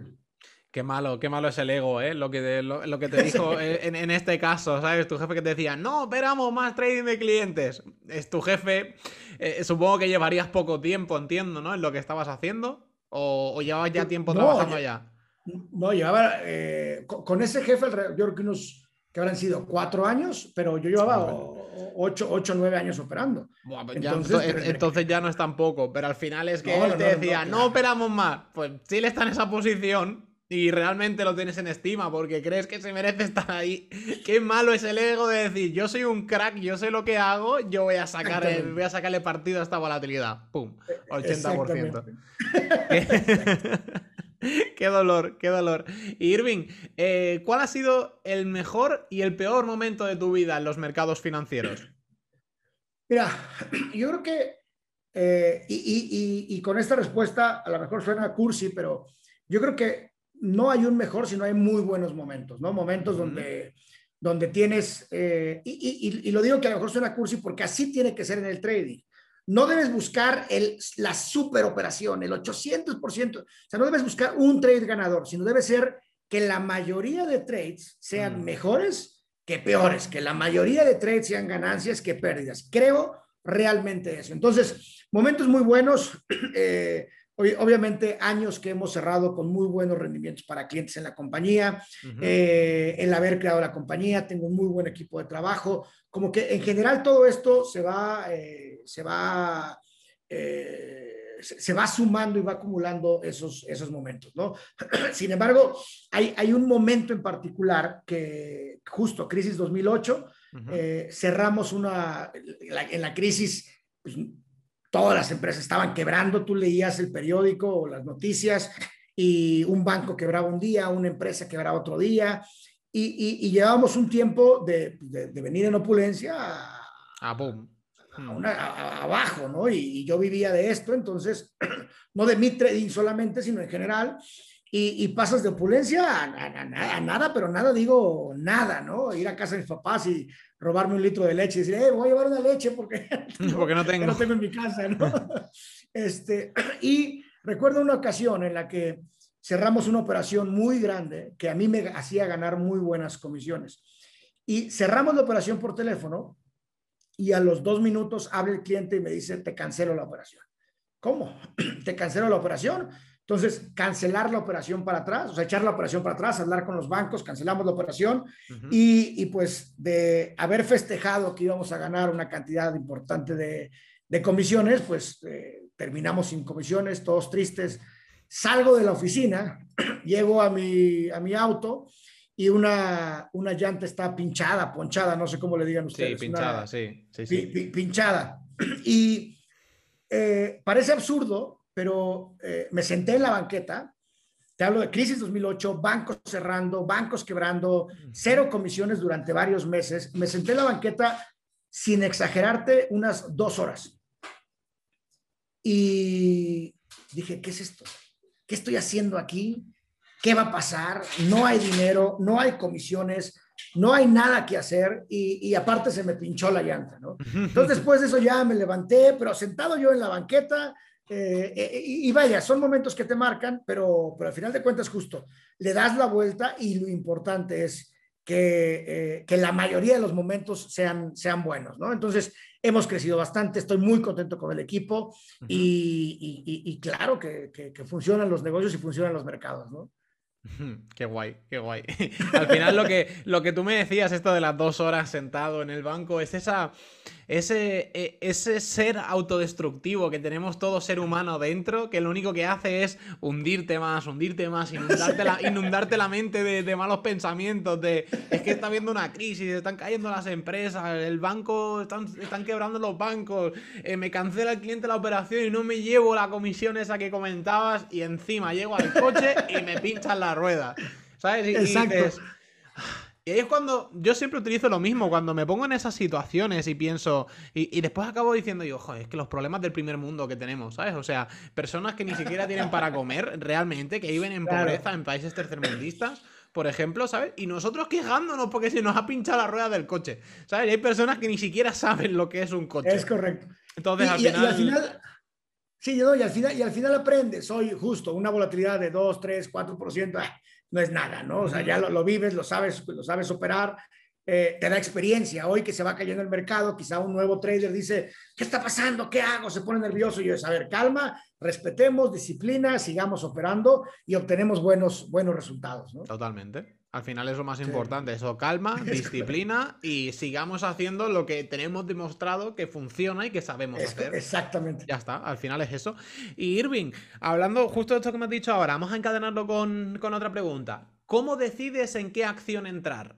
Qué malo, qué malo es el ego, ¿eh? Lo que, lo, que te dijo en, este caso, ¿sabes? Tu jefe que te decía, no operamos más trading de clientes. Es tu jefe. Eh, supongo que llevarías poco tiempo, entiendo, ¿no? En lo que estabas haciendo. ¿O, llevabas ya tiempo trabajando allá? No, llevaba. Eh, con, ese jefe, yo creo que unos. que habrán sido cuatro años, pero yo llevaba ocho, ocho, nueve años operando. Pues entonces, ya no es tan poco, pero al final es que él te decía, no, operamos más. Pues si él está en esa posición, y realmente lo tienes en estima porque crees que se merece estar ahí. Qué malo es el ego de decir, yo soy un crack, yo sé lo que hago, yo voy a, sacar voy a sacarle partido a esta volatilidad. ¡Pum! 80%. qué dolor, qué dolor. Irving, eh, ¿cuál ha sido el mejor y el peor momento de tu vida en los mercados financieros? Mira, yo creo que eh, y, con esta respuesta, a lo mejor suena cursi, pero yo creo que no hay un mejor, sino hay muy buenos momentos, ¿no? Momentos donde, donde tienes, eh, y, lo digo que a lo mejor suena cursi porque así tiene que ser en el trading. No debes buscar el, la super operación, el 800%, o sea, no debes buscar un trade ganador, sino debe ser que la mayoría de trades sean mejores que peores, que la mayoría de trades sean ganancias que pérdidas. Creo realmente eso. Entonces, momentos muy buenos. Eh, obviamente, años que hemos cerrado con muy buenos rendimientos para clientes en la compañía, eh, el haber creado la compañía, tengo un muy buen equipo de trabajo. Como que en general todo esto se va, eh, se va se va sumando y va acumulando esos, esos momentos, ¿no? Sin embargo, hay, hay un momento en particular que justo crisis 2008, eh, cerramos una, en la crisis, pues, todas las empresas estaban quebrando, tú leías el periódico o las noticias y un banco quebraba un día, una empresa quebraba otro día. Y, y, llevábamos un tiempo de, de, venir en opulencia a, a boom abajo, ¿no? Y, yo vivía de esto, entonces, no de mi trading solamente, sino en general, y, pasas de opulencia a, nada, pero nada, digo nada, ¿no? Ir a casa de mis papás y robarme un litro de leche y decir, eh, voy a llevar una leche porque, porque no, tengo. no tengo en mi casa, ¿no? este, y recuerdo una ocasión en la que cerramos una operación muy grande que a mí me hacía ganar muy buenas comisiones. Y cerramos la operación por teléfono y a los dos minutos habla el cliente y me dice, te cancelo la operación. ¿Cómo? ¿Te cancelo la operación? Entonces, cancelar la operación para atrás, o sea, echar la operación para atrás, hablar con los bancos, cancelamos la operación y, pues de haber festejado que íbamos a ganar una cantidad importante de, de comisiones, pues eh, terminamos sin comisiones, todos tristes. Salgo de la oficina, llego a mi, a mi auto y una, una llanta está pinchada, ponchada, no sé cómo le digan ustedes. Sí, pinchada, sí, pinchada. Y eh, parece absurdo, pero eh, me senté en la banqueta, te hablo de crisis 2008, bancos cerrando, bancos quebrando, cero comisiones durante varios meses. Me senté en la banqueta, sin exagerarte, unas dos horas. Y dije, ¿qué es esto? ¿Qué estoy haciendo aquí? ¿Qué va a pasar? No hay dinero, no hay comisiones, no hay nada que hacer y, aparte se me pinchó la llanta, ¿no? Entonces después de eso ya me levanté, pero sentado yo en la banqueta eh, eh, y, vaya, son momentos que te marcan, pero, pero al final de cuentas justo, le das la vuelta y lo importante es que, eh, que, la mayoría de los momentos sean, sean buenos, ¿no? Entonces, hemos crecido bastante, estoy muy contento con el equipo y, y, y, claro que, que, que, funcionan los negocios y funcionan los mercados, ¿no? Qué guay, qué guay. Al final lo que, lo que tú me decías, esto de las dos horas sentado en el banco, es esa, ese, e, ese ser autodestructivo que tenemos todo ser humano dentro, que lo único que hace es hundirte más, hundirte más, inundarte la, inundarte la mente de, malos pensamientos, de es que está habiendo una crisis, están cayendo las empresas, el banco, están, están quebrando los bancos, eh, me cancela el cliente la operación y no me llevo la comisión esa que comentabas y encima llego al coche y me pinchan la rueda. ¿Sabes? Y, Exacto. Y ahí es cuando yo siempre utilizo lo mismo, cuando me pongo en esas situaciones y pienso, y, después acabo diciendo yo, joder, es que los problemas del primer mundo que tenemos, ¿sabes? O sea, personas que ni siquiera tienen para comer realmente, que viven en pobreza en países tercermundistas, por ejemplo, ¿sabes? Y nosotros quejándonos porque se nos ha pinchado la rueda del coche, ¿sabes? Y hay personas que ni siquiera saben lo que es un coche. Es correcto. Entonces, al, final... Sí, y al final, y al final aprendes, hoy justo, una volatilidad de 2, 3, 4%, no es nada, ¿no? O sea, ya lo, vives, lo sabes, lo sabes operar, eh, te da experiencia. Hoy que se va cayendo el mercado, quizá un nuevo trader dice, ¿qué está pasando? ¿Qué hago? Se pone nervioso y yo, a ver, calma, respetemos, disciplina, sigamos operando y obtenemos buenos, buenos resultados, ¿no? Totalmente. Al final es lo más importante, eso, calma, disciplina y sigamos haciendo lo que tenemos demostrado que funciona y que sabemos hacer. Exactamente. Ya está, al final es eso. Y Irving, hablando justo de esto que me has dicho ahora, vamos a encadenarlo con, otra pregunta. ¿Cómo decides en qué acción entrar?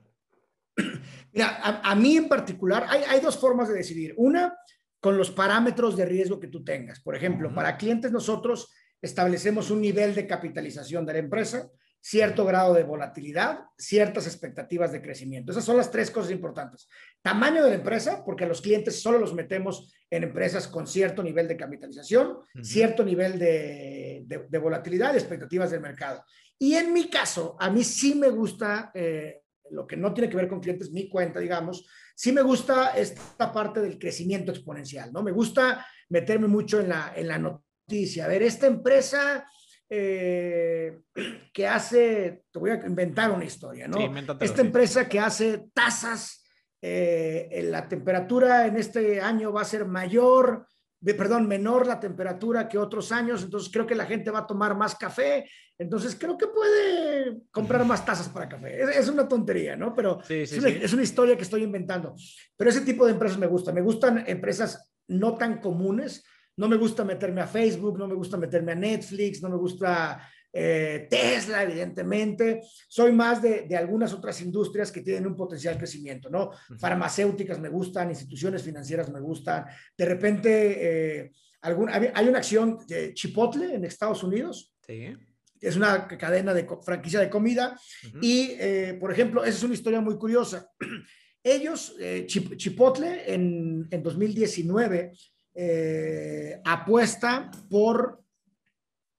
Mira, a, mí en particular hay, hay, dos formas de decidir. Una, con los parámetros de riesgo que tú tengas. Por ejemplo, para clientes nosotros establecemos un nivel de capitalización de la empresa cierto grado de volatilidad, ciertas expectativas de crecimiento. Esas son las tres cosas importantes. Tamaño de la empresa, porque a los clientes solo los metemos en empresas con cierto nivel de capitalización, cierto nivel de, volatilidad y expectativas del mercado. Y en mi caso, a mí sí me gusta, eh, lo que no tiene que ver con clientes, mi cuenta, digamos, sí me gusta esta parte del crecimiento exponencial, ¿no? Me gusta meterme mucho en la, en la noticia. A ver, esta empresa eh, que hace, te voy a inventar una historia, ¿no? esta empresa que hace tasas, eh, la temperatura en este año va a ser mayor, de, perdón, menor la temperatura que otros años, entonces creo que la gente va a tomar más café, entonces creo que puede comprar más tazas para café. Es, una tontería, ¿no? Pero es, una, es, una, historia que estoy inventando. Pero ese tipo de empresas me gusta. Me gustan empresas no tan comunes, no me gusta meterme a Facebook, no me gusta meterme a Netflix, no me gusta eh, Tesla, evidentemente. Soy más de, algunas otras industrias que tienen un potencial crecimiento, ¿no? Farmacéuticas me gustan, instituciones financieras me gustan. De repente, eh, hay una acción de Chipotle en Estados Unidos. Sí. Es una cadena de franquicia de comida. Y, eh, por ejemplo, esa es una historia muy curiosa. Ellos, Chipotle, en, en 2019 eh, apuesta por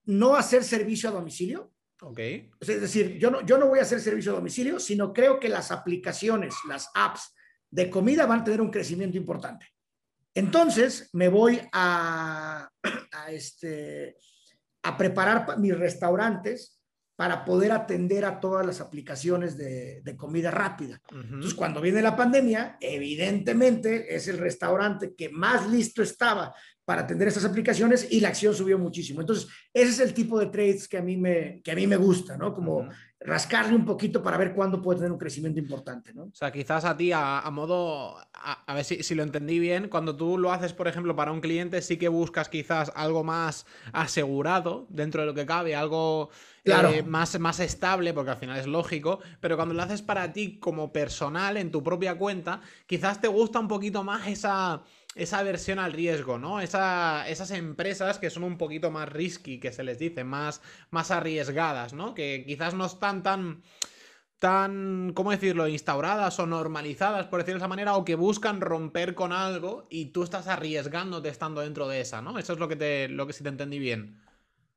no hacer servicio a domicilio. Ok. Es decir, yo no, yo no voy a hacer servicio a domicilio, sino creo que las aplicaciones, las apps de comida van a tener un crecimiento importante. Entonces, me voy a, a, este, a preparar mis restaurantes para poder atender a todas las aplicaciones de, comida rápida. Entonces, cuando viene la pandemia, evidentemente es el restaurante que más listo estaba para atender estas aplicaciones y la acción subió muchísimo. Entonces, ese es el tipo de trades que a mí me, que a mí me gusta, ¿no? Como rascarle un poquito para ver cuándo puede tener un crecimiento importante, ¿no? O sea, quizás a ti, a, modo, a, ver si, si, lo entendí bien, cuando tú lo haces, por ejemplo, para un cliente, sí que buscas quizás algo más asegurado dentro de lo que cabe, algo claro. Eh, más, más estable, porque al final es lógico, pero cuando lo haces para ti como personal, en tu propia cuenta, quizás te gusta un poquito más esa esa versión al riesgo, ¿no? esas empresas que son un poquito más risky, que se les dice, más, más arriesgadas, ¿no? Que quizás no están tan tan, ¿cómo decirlo?, instauradas o normalizadas, por decirlo de esa manera, o que buscan romper con algo y tú estás arriesgándote estando dentro de esa, ¿no? Eso es lo que te, lo que sí te entendí bien.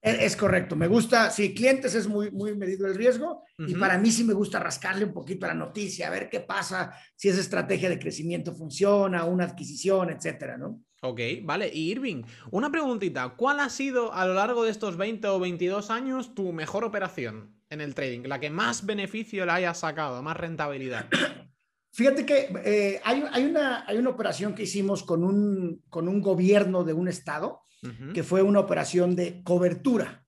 Es correcto, me gusta, sí, clientes es muy, muy medido el riesgo y para mí sí me gusta rascarle un poquito a la noticia, a ver qué pasa, si esa estrategia de crecimiento funciona, una adquisición, etcétera, ¿no? Ok, vale. Y Irving, una preguntita, ¿cuál ha sido a lo largo de estos 20 o 22 años tu mejor operación en el trading? La que más beneficio le haya sacado, más rentabilidad. Fíjate que eh, hay, hay, una, hay una operación que hicimos con un, con un gobierno de un estado que fue una operación de cobertura.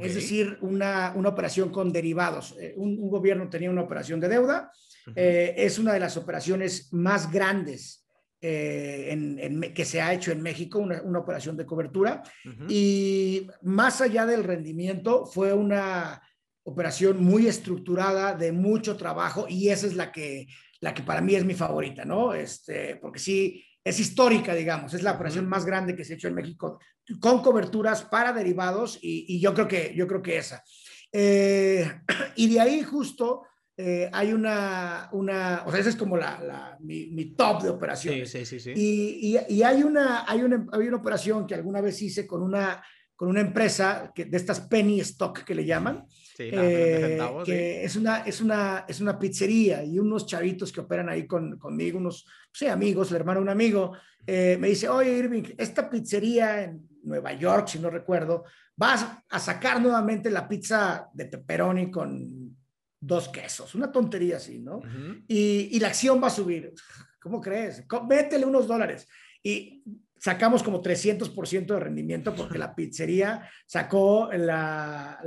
Es decir, una, una, operación con derivados. Eh, un, gobierno tenía una operación de deuda. Eh, es una de las operaciones más grandes eh, en, que se ha hecho en México, una, una operación de cobertura. Y más allá del rendimiento, fue una operación muy estructurada, de mucho trabajo, y esa es la que, la que para mí es mi favorita, ¿no? Este, porque sí, es histórica, digamos, es la operación más grande que se ha hecho en México con coberturas para derivados y, yo, creo que, yo creo que esa. Eh, y de ahí justo eh, hay una, una, o sea, esa es como la, mi, top de operaciones. Sí, sí, sí. Y, y, hay, una, hay, una, hay una operación que alguna vez hice con una, con una empresa que, de estas penny stock que le llaman. Sí, eh, que es, una, es, una, es una pizzería y unos chavitos que operan ahí con, conmigo, unos sí, amigos, el hermano de un amigo, eh, me dice, oye Irving, esta pizzería en Nueva York, si no recuerdo, vas a sacar nuevamente la pizza de pepperoni con dos quesos, una tontería así, ¿no? y, y, la acción va a subir. ¿Cómo crees? Métele unos dólares. Y sacamos como 300% de rendimiento porque la pizzería sacó la,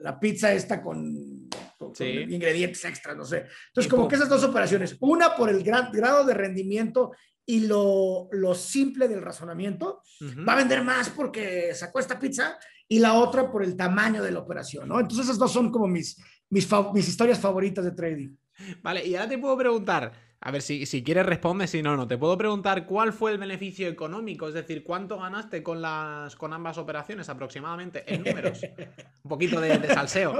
la, pizza esta con, ingredientes extras, no sé. Entonces, como que esas dos operaciones, una por el gran, grado de rendimiento y lo, lo simple del razonamiento, va a vender más porque sacó esta pizza y la otra por el tamaño de la operación, ¿no? Entonces, esas dos son como mis, mis, mis historias favoritas de trading. Vale, y ahora te puedo preguntar, a ver, si, si quieres responde, si no, no. Te puedo preguntar cuál fue el beneficio económico, es decir, cuánto ganaste con, las, con ambas operaciones aproximadamente en números. Un poquito de, salseo.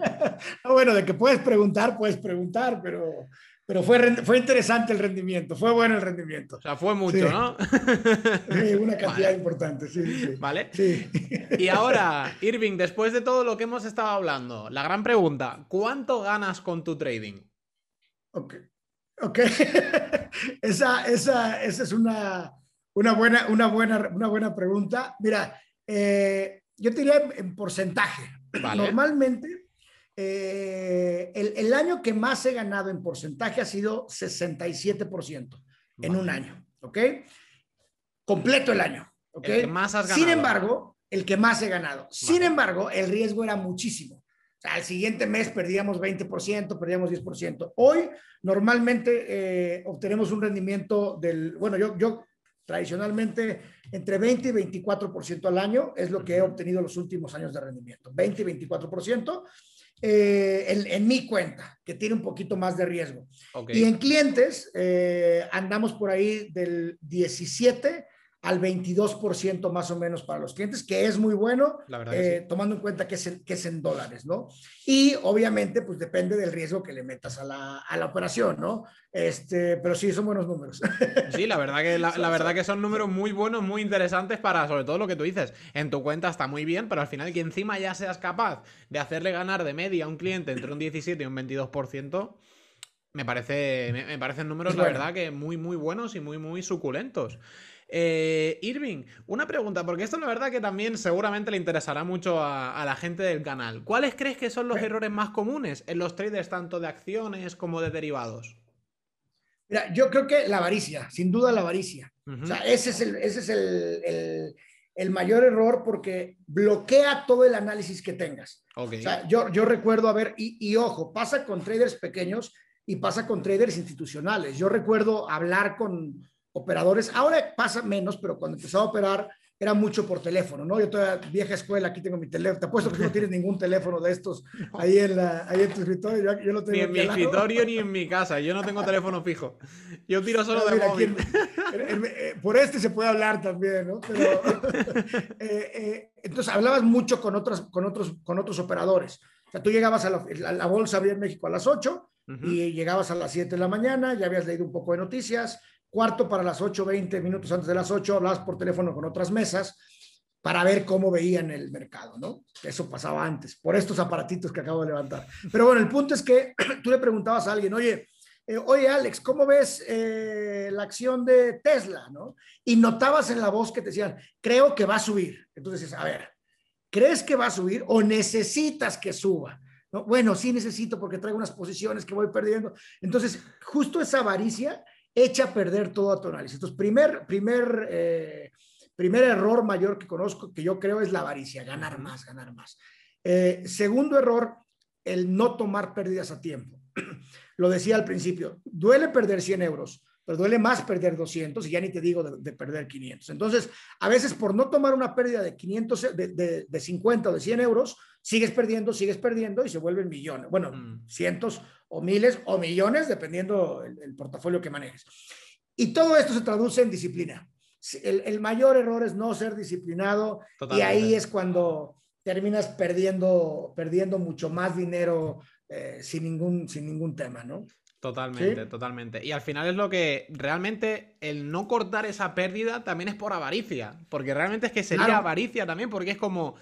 bueno, de que puedes preguntar, puedes preguntar, pero, pero fue, fue interesante el rendimiento, fue bueno el rendimiento. O sea, fue mucho, ¿no? sí, una cantidad importante, sí, sí. Vale. Sí. Y ahora, Irving, después de todo lo que hemos estado hablando, la gran pregunta, ¿cuánto ganas con tu trading? Ok. Ok. esa, esa, esa es una, una, buena, una, buena, una buena pregunta. Mira, eh, yo te diría en, porcentaje. Normalmente, eh, el, el, año que más he ganado en porcentaje ha sido 67% en un año, ¿ok? Completo el año, ¿ok? El que más has ganado. Sin embargo, el que más he ganado. Sin embargo, el riesgo era muchísimo. Al siguiente mes perdíamos 20%, perdíamos 10%. Hoy, normalmente, eh, obtenemos un rendimiento del, bueno, yo, yo tradicionalmente entre 20 y 24% al año es lo que he obtenido los últimos años de rendimiento. 20 y 24% eh, en, en, mi cuenta, que tiene un poquito más de riesgo. Y en clientes eh, andamos por ahí del 17 al 22% más o menos para los clientes, que es muy bueno, eh, tomando en cuenta que es, en, que es en dólares, ¿no? Y obviamente, pues depende del riesgo que le metas a la, a la operación, ¿no? Este, pero sí, son buenos números. Sí, la verdad, que, la, la, verdad que son números muy buenos, muy interesantes para, sobre todo lo que tú dices, en tu cuenta está muy bien, pero al final que encima ya seas capaz de hacerle ganar de media a un cliente entre un 17 y un 22%, me, parece, me, me parecen números, la verdad, que muy, muy buenos y muy, muy suculentos. Eh, Irving, una pregunta, porque esto la verdad que también seguramente le interesará mucho a, a, la gente del canal. ¿Cuáles crees que son los errores más comunes en los traders tanto de acciones como de derivados? Mira, yo creo que la avaricia, sin duda la avaricia. Uh -huh. O sea, ese es, el, ese es el, el, el, mayor error porque bloquea todo el análisis que tengas. Okay. O sea, yo, yo recuerdo, a ver, y, y ojo, pasa con traders pequeños y pasa con traders institucionales. Yo recuerdo hablar con operadores. Ahora pasa menos, pero cuando empezó a operar era mucho por teléfono, ¿no? Yo todavía vieja escuela, aquí tengo mi teléfono. Te apuesto que tú no tienes ningún teléfono de estos ahí en, la, ahí en tu escritorio. Yo, yo lo tengo ni en mi escritorio ni en mi casa. Yo no tengo teléfono fijo. Yo tiro solo no, de mira, móvil. Aquí, en, por este se puede hablar también, ¿no? Pero, eh, eh, entonces hablabas mucho con, otras, con, otros, con otros operadores. O sea, tú llegabas a la, la, la bolsa abría en México a las 8 uh -huh. y llegabas a las 7 de la mañana, ya habías leído un poco de noticias, cuarto para las 8, 20 minutos antes de las 8, hablabas por teléfono con otras mesas para ver cómo veían el mercado, ¿no? Eso pasaba antes, por estos aparatitos que acabo de levantar. Pero bueno, el punto es que tú le preguntabas a alguien, oye, eh, oye Alex, ¿cómo ves eh, la acción de Tesla, no? Y notabas en la voz que te decían, creo que va a subir. Entonces dices, a ver, ¿crees que va a subir o necesitas que suba? ¿No? Bueno, sí necesito porque traigo unas posiciones que voy perdiendo. Entonces, justo esa avaricia echa a perder todo tu análisis. Entonces, primer, primer, eh, primer error mayor que conozco, que yo creo, es la avaricia, ganar más, ganar más. Eh, segundo error, el no tomar pérdidas a tiempo. Lo decía al principio, duele perder 100 euros, pero duele más perder 200 y ya ni te digo de, de perder 500. Entonces, a veces por no tomar una pérdida de 500, de, de, de 50 o de 100 euros, sigues perdiendo, sigues perdiendo y se vuelven millones. Bueno, mm. cientos o miles o millones, dependiendo el, el, portafolio que manejes. Y todo esto se traduce en disciplina. El, el mayor error es no ser disciplinado Totalmente. y ahí es cuando terminas perdiendo, perdiendo mucho más dinero eh, sin, ningún, sin ningún tema, ¿no? Totalmente, ¿Sí? totalmente. Y al final es lo que realmente el no cortar esa pérdida también es por avaricia. Porque realmente es que sería claro. avaricia también, porque es como,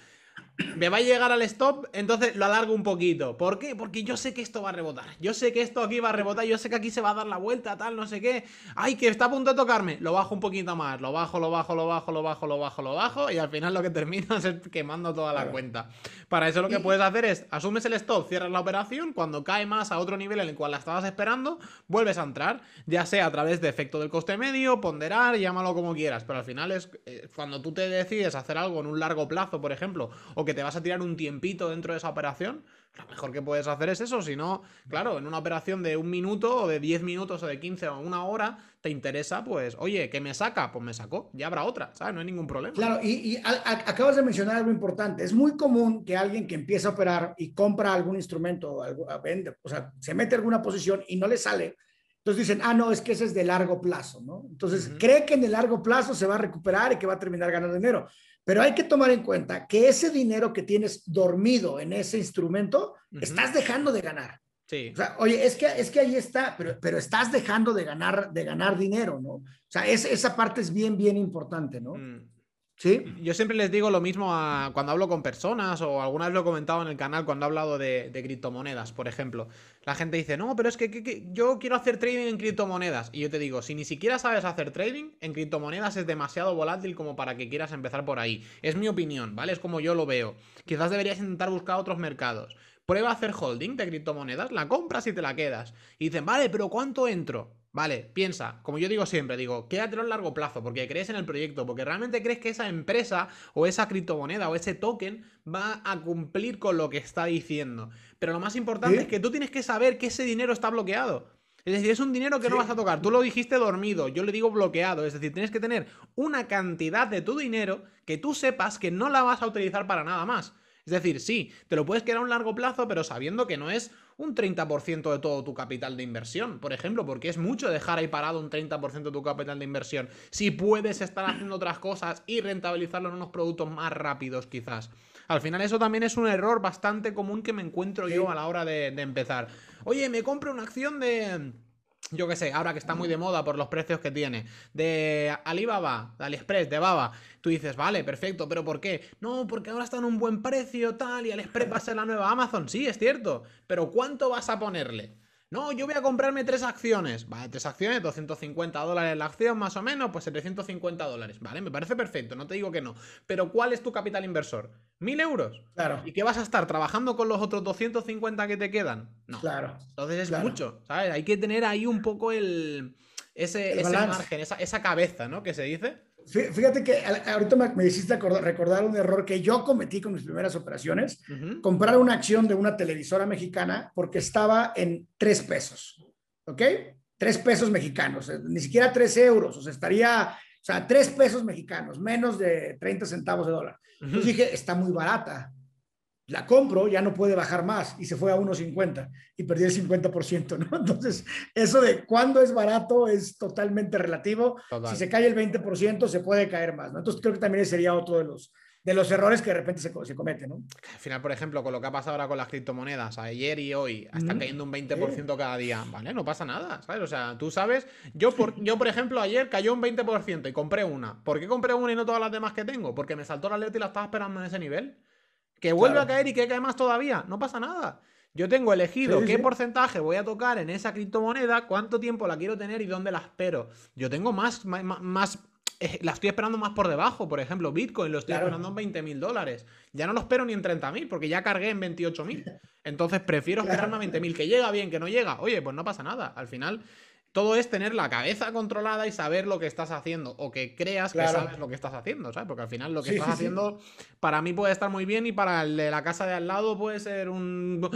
me va a llegar al stop, entonces lo alargo un poquito. ¿Por qué? Porque yo sé que esto va a rebotar. Yo sé que esto aquí va a rebotar, yo sé que aquí se va a dar la vuelta, tal, no sé qué. Ay, que está a punto de tocarme. Lo bajo un poquito más, lo bajo, lo bajo, lo bajo, lo bajo, lo bajo, lo bajo, y al final lo que termina es quemando toda la cuenta. Para eso lo que puedes hacer es, asumes el stop, cierras la operación, cuando cae más a otro nivel en el cual la estabas esperando, vuelves a entrar, ya sea a través de efecto del coste medio, ponderar, llámalo como quieras, pero al final es eh, cuando tú te decides hacer algo en un largo plazo, por ejemplo, o que te vas a tirar un tiempito dentro de esa operación, lo mejor que puedes hacer es eso. Si no, claro, en una operación de un minuto o de 10 minutos o de 15 o una hora, te interesa, pues, oye, ¿qué me saca? Pues me sacó, ya habrá otra, ¿sabes? No hay ningún problema. Claro, y, y a, a, acabas de mencionar algo importante. Es muy común que alguien que empieza a operar y compra algún instrumento, algo, vende, o sea, se mete en alguna posición y no le sale, Entonces dicen, ah, no, es que ese es de largo plazo, ¿no? Entonces cree que en el largo plazo se va a recuperar y que va a terminar ganando dinero. Pero hay que tomar en cuenta que ese dinero que tienes dormido en ese instrumento, estás dejando de ganar. Sí. O sea, oye, es que, es que ahí está, pero, pero estás dejando de ganar, de ganar dinero, ¿no? O sea, esa parte es bien, bien importante, ¿no? Mm. ¿Sí? Yo siempre les digo lo mismo a, cuando hablo con personas o alguna vez lo he comentado en el canal cuando he hablado de, criptomonedas, por ejemplo. La gente dice, no, pero es que, yo quiero hacer trading en criptomonedas. Y yo te digo, si ni siquiera sabes hacer trading, en criptomonedas es demasiado volátil como para que quieras empezar por ahí. Es mi opinión, ¿vale? Es como yo lo veo. Quizás deberías intentar buscar otros mercados. Prueba a hacer holding de criptomonedas, la compras y te la quedas. Y dicen, vale, pero ¿cuánto entro? Vale, piensa, como yo digo siempre, digo, quédatelo a largo plazo, porque crees en el proyecto, porque realmente crees que esa empresa o esa criptomoneda o ese token va a cumplir con lo que está diciendo. Pero lo más importante es que tú tienes que saber que ese dinero está bloqueado. Es decir, es un dinero que no vas a tocar. Tú lo dijiste dormido, yo le digo bloqueado. Es decir, tienes que tener una cantidad de tu dinero que tú sepas que no la vas a utilizar para nada más. Es decir, sí, te lo puedes quedar a un largo plazo, pero sabiendo que no es un 30% de todo tu capital de inversión, por ejemplo, porque es mucho dejar ahí parado un 30% de tu capital de inversión. Si puedes estar haciendo otras cosas y rentabilizarlo en unos productos más rápidos, quizás. Al final, eso también es un error bastante común que me encuentro yo a la hora de, de empezar. Oye, me compro una acción de yo qué sé, ahora que está muy de moda por los precios que tiene, de Alibaba, de AliExpress, de Baba, tú dices, vale, perfecto, pero ¿por qué? No, porque ahora está en un buen precio, tal, y AliExpress va a ser la nueva Amazon, sí, es cierto, pero ¿cuánto vas a ponerle? No, yo voy a comprarme tres acciones. Vale, tres acciones, 250 dólares la acción más o menos, pues 750 dólares. Vale, me parece perfecto, no te digo que no. Pero ¿cuál es tu capital inversor? ¿Mil euros? Claro. ¿Y qué vas a estar trabajando con los otros 250 que te quedan? No. Claro. Entonces es mucho, ¿sabes? Hay que tener ahí un poco el... Ese, ese margen, esa, esa cabeza, ¿no? Que se dice. Fíjate que ahorita me, hiciste recordar un error que yo cometí con mis primeras operaciones, comprar una acción de una televisora mexicana porque estaba en tres pesos, ¿ok? Tres pesos mexicanos, eh, ni siquiera tres euros, o sea, estaría, o sea, tres pesos mexicanos, menos de 30 centavos de dólar. Entonces dije, está muy barata, la compro, ya no puede bajar más y se fue a 1.50 y perdí el 50%, ¿no? Entonces, eso de cuándo es barato es totalmente relativo. Si se cae el 20%, se puede caer más, ¿no? Entonces, creo que también sería otro de los, de los errores que de repente se, se cometen, ¿no? Al final, por ejemplo, con lo que ha pasado ahora con las criptomonedas, ayer y hoy, está cayendo un 20% cada día, ¿vale? No pasa nada, ¿sabes? O sea, tú sabes, yo por, yo, por ejemplo, ayer cayó un 20% y compré una. ¿Por qué compré una y no todas las demás que tengo? Porque me saltó la alerta y la estaba esperando en ese nivel. Que vuelva a caer y que cae más todavía. No pasa nada. Yo tengo elegido qué porcentaje voy a tocar en esa criptomoneda, cuánto tiempo la quiero tener y dónde la espero. Yo tengo más, más, eh, la estoy esperando más por debajo. Por ejemplo, Bitcoin lo estoy esperando en 20 mil dólares. Ya no lo espero ni en 30 mil porque ya cargué en 28 mil. Entonces prefiero esperarme a 20 mil. Que llega bien, que no llega. Oye, pues no pasa nada. Al final todo es tener la cabeza controlada y saber lo que estás haciendo o que creas que sabes lo que estás haciendo, ¿sabes? Porque al final lo que estás haciendo para mí puede estar muy bien y para el de la casa de al lado puede ser un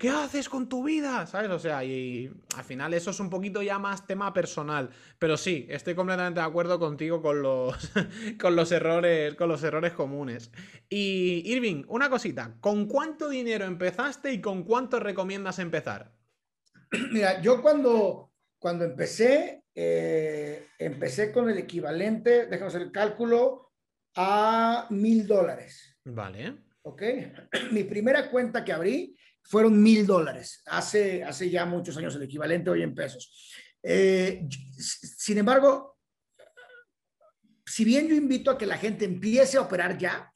¿qué haces con tu vida? ¿Sabes? O sea, y al final eso es un poquito ya más tema personal, pero sí, estoy completamente de acuerdo contigo con los con los errores con los errores comunes. Y Irving, una cosita, ¿con cuánto dinero empezaste y con cuánto recomiendas empezar? Mira, yo cuando cuando empecé, eh, empecé con el equivalente, déjame hacer el cálculo, a mil dólares. Vale. Ok. Mi primera cuenta que abrí fueron mil dólares. Hace, hace ya muchos años el equivalente hoy en pesos. Eh, sin embargo, si bien yo invito a que la gente empiece a operar ya,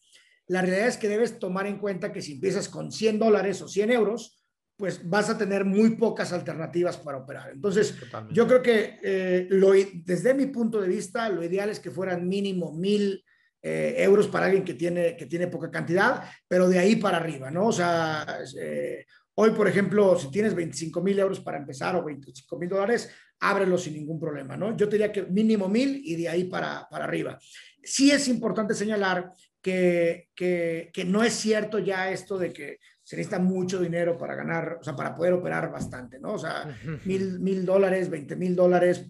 la realidad es que debes tomar en cuenta que si empiezas con 100 dólares o 100 euros, pues vas a tener muy pocas alternativas para operar. Entonces, yo creo que eh, lo, desde mi punto de vista, lo ideal es que fueran mínimo mil eh, euros para alguien que tiene, que tiene poca cantidad, pero de ahí para arriba, ¿no? O sea, eh, hoy, por ejemplo, si tienes 25 mil euros para empezar o 25 mil dólares, ábrelo sin ningún problema, ¿no? Yo te diría que mínimo mil y de ahí para, para arriba. Sí es importante señalar que, que, que no es cierto ya esto de que se necesita mucho dinero para ganar, o sea, para poder operar bastante, ¿no? O sea, mil, mil dólares, veinte mil dólares,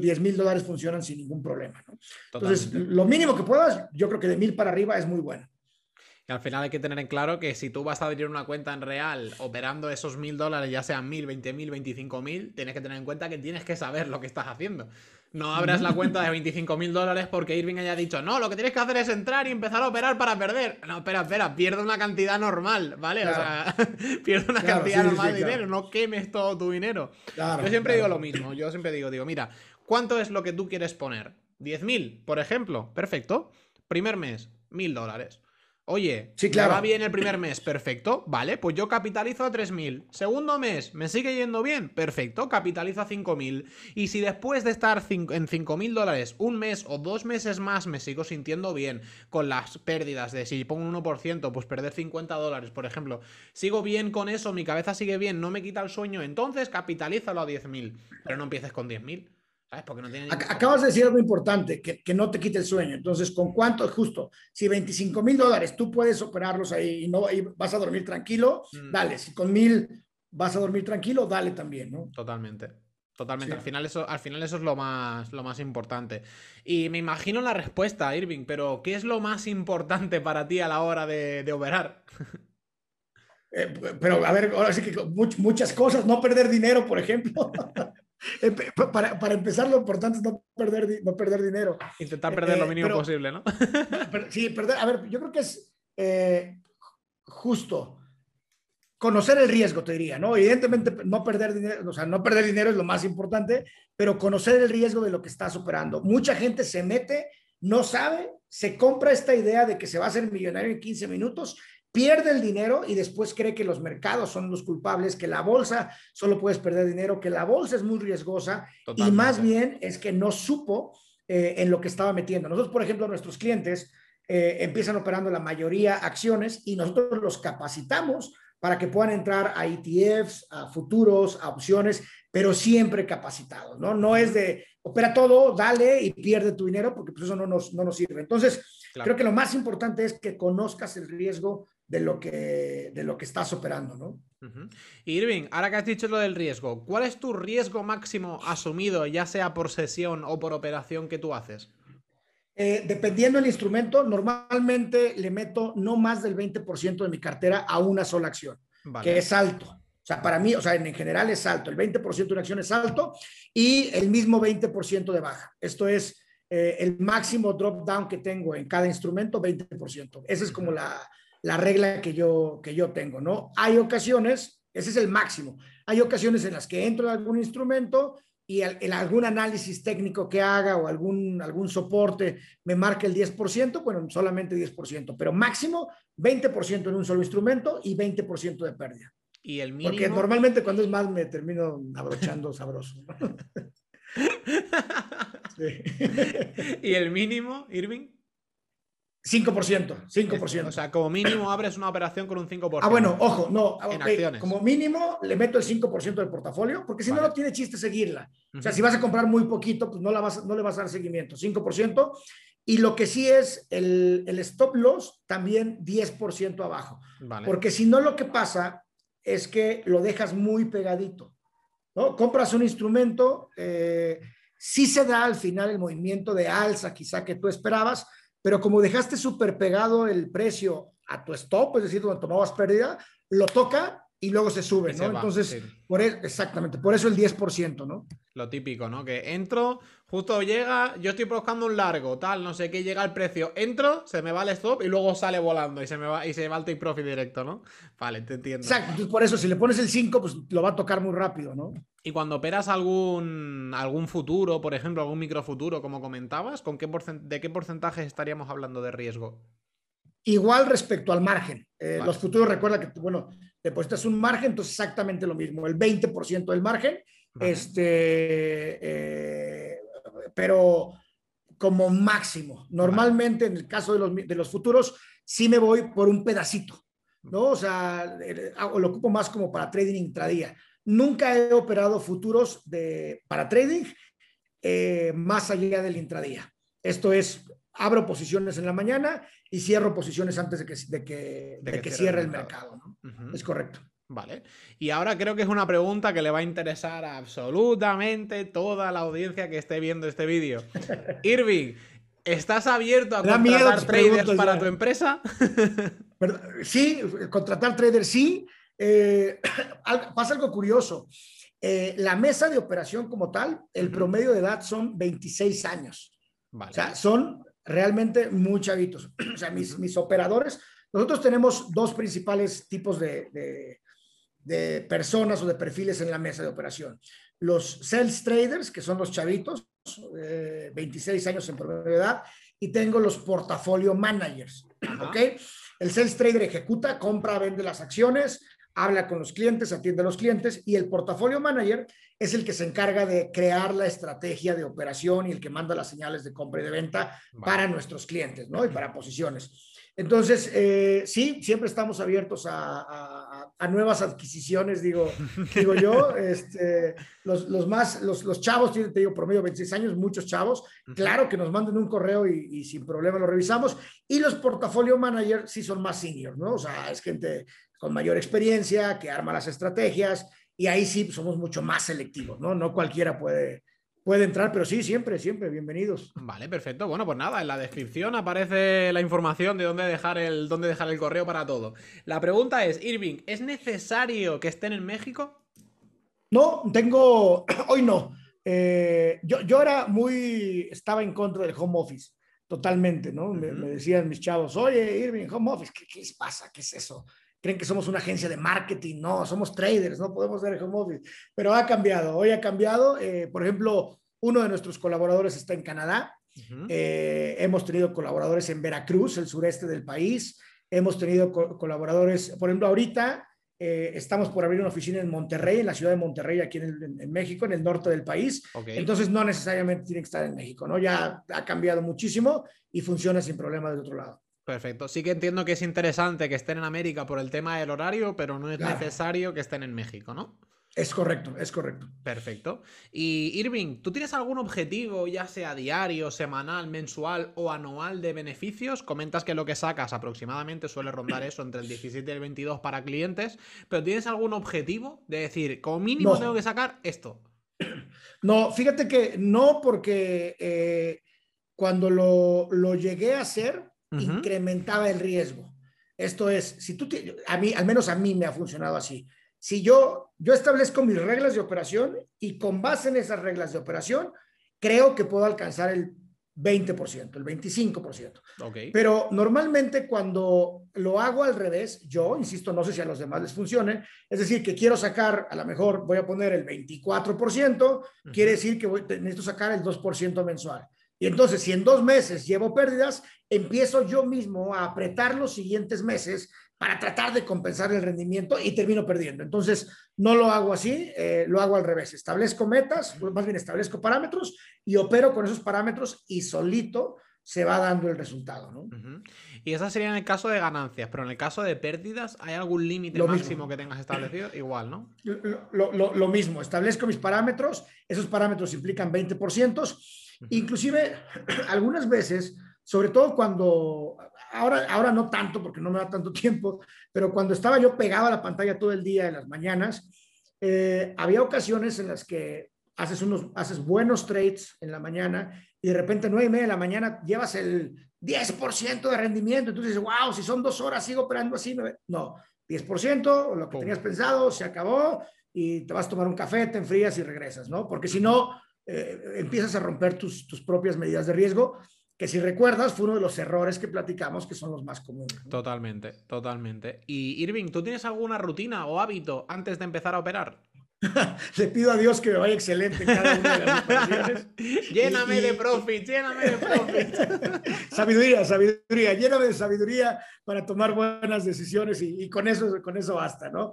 diez mil dólares funcionan sin ningún problema, ¿no? Entonces, lo mínimo que puedas, yo creo que de mil para arriba es muy bueno. Y al final hay que tener en claro que si tú vas a abrir una cuenta en real operando esos mil dólares, ya sean mil, veinte mil, veinticinco mil, tienes que tener en cuenta que tienes que saber lo que estás haciendo. No abras la cuenta de 25 mil dólares porque Irving haya dicho, no, lo que tienes que hacer es entrar y empezar a operar para perder. No, espera, espera, pierde una cantidad normal, ¿vale? O sea, pierde una cantidad normal de dinero, no quemes todo tu dinero. yo siempre digo lo mismo, yo siempre digo, digo, mira, ¿cuánto es lo que tú quieres poner? ¿10.000, por ejemplo? Perfecto. Primer mes, mil dólares. Oye, sí, claro. va bien el primer mes, perfecto, vale, pues yo capitalizo a 3.000. Segundo mes, ¿me sigue yendo bien? Perfecto, capitalizo a 5.000. Y si después de estar en 5.000 dólares un mes o dos meses más me sigo sintiendo bien con las pérdidas de si pongo un 1%, pues perder 50 dólares, por ejemplo, sigo bien con eso, mi cabeza sigue bien, no me quita el sueño, entonces capitalízalo a 10.000, pero no empieces con 10.000. Acabas de decir algo importante, que, no te quite el sueño. Entonces, ¿con cuánto? Justo, si 25 mil dólares tú puedes operarlos ahí y, no, vas a dormir tranquilo, mm. dale. Si con mil vas a dormir tranquilo, dale también, ¿no? Totalmente. Totalmente. Al, final eso, al final eso es lo más, lo más importante. Y me imagino la respuesta, Irving, pero ¿qué es lo más importante para ti a la hora de, operar? Eh, pero a ver, ahora sí que muchas cosas, no perder dinero, por ejemplo. Eh, para, para, empezar, lo importante es no perder, no perder dinero. Intentar perder lo eh, mínimo posible, ¿no? sí, perder. A ver, yo creo que es eh, justo conocer el riesgo, te diría, ¿no? Evidentemente, no perder dinero, o sea, no perder dinero es lo más importante, pero conocer el riesgo de lo que estás operando. Mucha gente se mete, no sabe, se compra esta idea de que se va a hacer millonario en 15 minutos pierde el dinero y después cree que los mercados son los culpables, que la bolsa solo puedes perder dinero, que la bolsa es muy riesgosa y más bien es que no supo eh, en lo que estaba metiendo. Nosotros, por ejemplo, nuestros clientes eh, empiezan operando la mayoría acciones y nosotros los capacitamos para que puedan entrar a ETFs, a futuros, a opciones, pero siempre capacitados, ¿no? No es de opera todo, dale y pierde tu dinero porque pues eso no nos, no nos sirve. Entonces, creo que lo más importante es que conozcas el riesgo de lo que, de lo que estás operando, ¿no? Irving, ahora que has dicho lo del riesgo, ¿cuál es tu riesgo máximo asumido, ya sea por sesión o por operación que tú haces? Eh, dependiendo del instrumento, normalmente le meto no más del 20% de mi cartera a una sola acción, que es alto. O sea, para mí, o sea, en general es alto. El 20% de una acción es alto y el mismo 20% de baja. Esto es eh, el máximo drop down que tengo en cada instrumento, 20%. Esa es como la, la regla que yo, que yo tengo, ¿no? Hay ocasiones, ese es el máximo, hay ocasiones en las que entro en algún instrumento y en algún análisis técnico que haga o algún, algún soporte me marca el 10%, bueno, solamente 10%, pero máximo 20% en un solo instrumento y 20% de pérdida. Y el mínimo... Porque normalmente cuando es más me termino abrochando sabroso. ¿Y el mínimo, Irving? 5%, 5%. O sea, como mínimo abres una operación con un 5%. Ah, bueno, ojo, no. Como mínimo le meto el 5% del portafolio, porque si no, no tiene chiste seguirla. O sea, si vas a comprar muy poquito, pues no, la vas, no le vas a dar seguimiento. 5%. Y lo que sí es el, el stop loss, también 10% abajo. Porque si no, lo que pasa es que lo dejas muy pegadito. ¿no? Compras un instrumento, eh, sí se da al final el movimiento de alza, quizá que tú esperabas pero como dejaste súper pegado el precio a tu stop, es decir, donde tomabas pérdida, lo toca y luego se sube, ¿no? Entonces, por e, exactamente, por eso el 10%, ¿no? Lo típico, ¿no? Que entro, justo llega, yo estoy buscando un largo, tal, no sé qué, llega el precio, entro, se me va el stop y luego sale volando y se me va, y se va el take profit directo, ¿no? Vale, te entiendo. Exacto, entonces por eso, si le pones el 5, pues lo va a tocar muy rápido, ¿no? Y cuando operas algún, algún futuro, por ejemplo, algún microfuturo, como comentabas, ¿con qué ¿de qué porcentaje estaríamos hablando de riesgo? Igual respecto al margen. Eh, los futuros, recuerda que, bueno, depositas un margen, entonces exactamente lo mismo, el 20% del margen, este, eh, pero como máximo. Normalmente, en el caso de los, de los futuros, sí me voy por un pedacito, ¿no? O sea, lo ocupo más como para trading intradía Nunca he operado futuros de, para trading eh, más allá del intradía. Esto es, abro posiciones en la mañana y cierro posiciones antes de que, de que, de que, cierre el mercado. Es correcto. Vale. Y ahora creo que es una pregunta que le va a interesar a absolutamente toda la audiencia que esté viendo este vídeo. Irving, ¿estás abierto a contratar traders para tu empresa? sí, contratar traders sí. Eh, pasa algo curioso. Eh, la mesa de operación como tal, el promedio de edad son 26 años. O sea, son realmente muy chavitos. O sea, mis, mis operadores, nosotros tenemos dos principales tipos de, de, personas o de perfiles en la mesa de operación. Los sales traders, que son los chavitos, 26 eh, años en promedio de edad, y tengo los portafolio managers. ¿Ok? El sales trader ejecuta, compra, vende las acciones, habla con los clientes, atiende a los clientes y el portafolio manager es el que se encarga de crear la estrategia de operación y el que manda las señales de compra y de venta para nuestros clientes, ¿no? Y para posiciones. Entonces, eh, sí, siempre estamos abiertos a, nuevas adquisiciones, digo, digo yo. Este, los, más, los, los chavos tienen, te digo, promedio 26 años, muchos chavos. Claro que nos manden un correo y, y, sin problema lo revisamos. Y los portafolio managers sí son más senior, ¿no? O sea, es gente con mayor experiencia, que arma las estrategias, y ahí sí somos mucho más selectivos, ¿no? No cualquiera puede, puede entrar, pero sí, siempre, siempre, bienvenidos. Vale, perfecto. Bueno, pues nada, en la descripción aparece la información de dónde dejar el, dónde dejar el correo para todo. La pregunta es, Irving, ¿es necesario que estén en México? No, tengo, hoy no. Eh, yo, yo era muy, estaba en contra del home office, totalmente, ¿no? me, decían mis chavos, oye, Irving, home office, ¿qué, ¿qué pasa? ¿Qué es eso? Creen que somos una agencia de marketing, no, somos traders, no podemos ser home office, pero ha cambiado, hoy ha cambiado, eh, por ejemplo, uno de nuestros colaboradores está en Canadá, eh, hemos tenido colaboradores en Veracruz, el sureste del país, hemos tenido colaboradores, por ejemplo, ahorita eh, estamos por abrir una oficina en Monterrey, en la ciudad de Monterrey, aquí en, México, en el norte del país. Entonces, no necesariamente tiene que estar en México, ¿no? Ya ha cambiado muchísimo y funciona sin problema de otro lado. Perfecto. Sí que entiendo que es interesante que estén en América por el tema del horario, pero no es necesario que estén en México, ¿no? Es correcto, es correcto. Perfecto. Y Irving, ¿tú tienes algún objetivo, ya sea diario, semanal, mensual o anual de beneficios? Comentas que lo que sacas aproximadamente suele rondar eso entre el 17 y el 22 para clientes, pero ¿tienes algún objetivo de decir, como mínimo tengo que sacar esto? No, fíjate que no, porque eh, cuando lo, lo llegué a hacer, incrementaba el riesgo. Esto es, si tú, a mí, al menos a mí me ha funcionado así. Si yo, yo establezco mis reglas de operación y con base en esas reglas de operación, creo que puedo alcanzar el 20%, el 25%. Okay. Pero normalmente cuando lo hago al revés, yo, insisto, no sé si a los demás les funcione, es decir, que quiero sacar, a lo mejor voy a poner el 24%, quiere decir que voy, necesito sacar el 2% mensual. Y entonces, si en dos meses llevo pérdidas, empiezo yo mismo a apretar los siguientes meses para tratar de compensar el rendimiento y termino perdiendo. Entonces, no lo hago así, eh, lo hago al revés. Establezco metas, más bien establezco parámetros y opero con esos parámetros y solito se va dando el resultado. ¿no? Y eso sería en el caso de ganancias, pero en el caso de pérdidas, ¿hay algún límite máximo que tengas establecido? Igual, ¿no? Lo, lo, mismo, establezco mis parámetros, esos parámetros implican 20%, inclusive algunas veces sobre todo cuando, ahora, ahora no tanto porque no me da tanto tiempo, pero cuando estaba yo pegado a la pantalla todo el día en las mañanas, eh, había ocasiones en las que haces, unos, haces buenos trades en la mañana y de repente nueve y media de la mañana llevas el 10% de rendimiento, entonces dices, wow, si son dos horas sigo operando así, no, 10%, lo que tenías pensado, se acabó y te vas a tomar un café, te enfrías y regresas, ¿no? Porque si no, eh, empiezas a romper tus, tus propias medidas de riesgo que si recuerdas fue uno de los errores que platicamos que son los más comunes. Totalmente, totalmente. Y Irving, ¿tú tienes alguna rutina o hábito antes de empezar a operar? Le pido a Dios que me vaya excelente en cada una de las operaciones. lléname de profit, lléname de profit. sabiduría, sabiduría, lléname de sabiduría para tomar buenas decisiones y, con, eso, con eso basta, ¿no?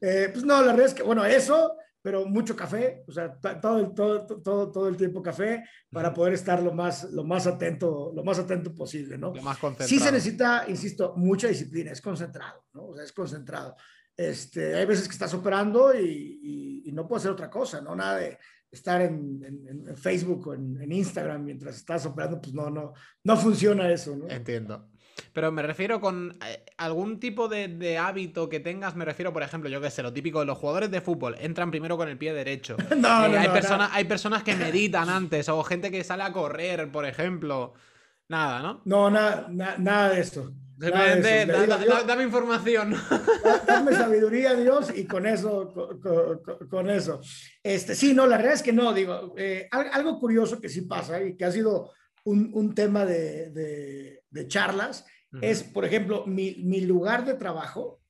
Eh, pues no, la verdad es que, bueno, eso pero mucho café, o sea, todo el, todo, todo, todo el tiempo café para poder estar lo más, lo más atento, lo más atento posible, ¿no? Lo más concentrado. Sí se necesita, insisto, mucha disciplina, es concentrado, ¿no? O sea, es concentrado. Este, hay veces que estás operando y, y, no puedo hacer otra cosa, ¿no? Nada de estar en, en, Facebook o en, en, Instagram mientras estás operando, pues no, no, no funciona eso, ¿no? Entiendo. Pero me refiero con eh, algún tipo de, hábito que tengas, me refiero, por ejemplo, yo que sé, lo típico de los jugadores de fútbol, entran primero con el pie derecho. no, eh, hay, personas, hay personas que meditan antes, o gente que sale a correr, por ejemplo. Nada, ¿no? No, nada, nada de eso. Simplemente dame información. Dame sabiduría, Dios, y con eso, con, eso. Este, sí, no, la realidad es que no, digo, eh, algo curioso que sí pasa y que ha sido un, un tema de, de, de charlas es, por ejemplo, mi, mi, lugar de trabajo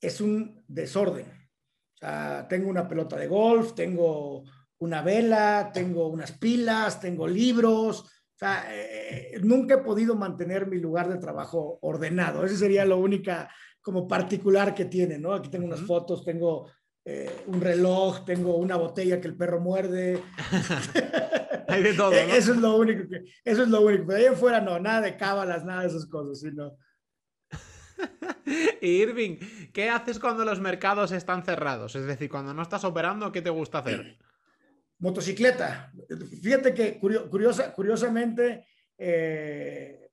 es un desorden. O sea, tengo una pelota de golf, tengo una vela, tengo unas pilas, tengo libros. O sea, eh, nunca he podido mantener mi lugar de trabajo ordenado. Ese sería lo única como particular que tiene, ¿no? Aquí tengo unas fotos, tengo eh, un reloj, tengo una botella que el perro muerde. Hay de todo. ¿no? Eso es lo único que, eso es lo único. Pero ahí afuera no, nada de cábalas, nada de esas cosas, sino. Irving, ¿qué haces cuando los mercados están cerrados? Es decir, cuando no estás operando, ¿qué te gusta hacer? Motocicleta. Fíjate que curiosa, curiosamente, eh,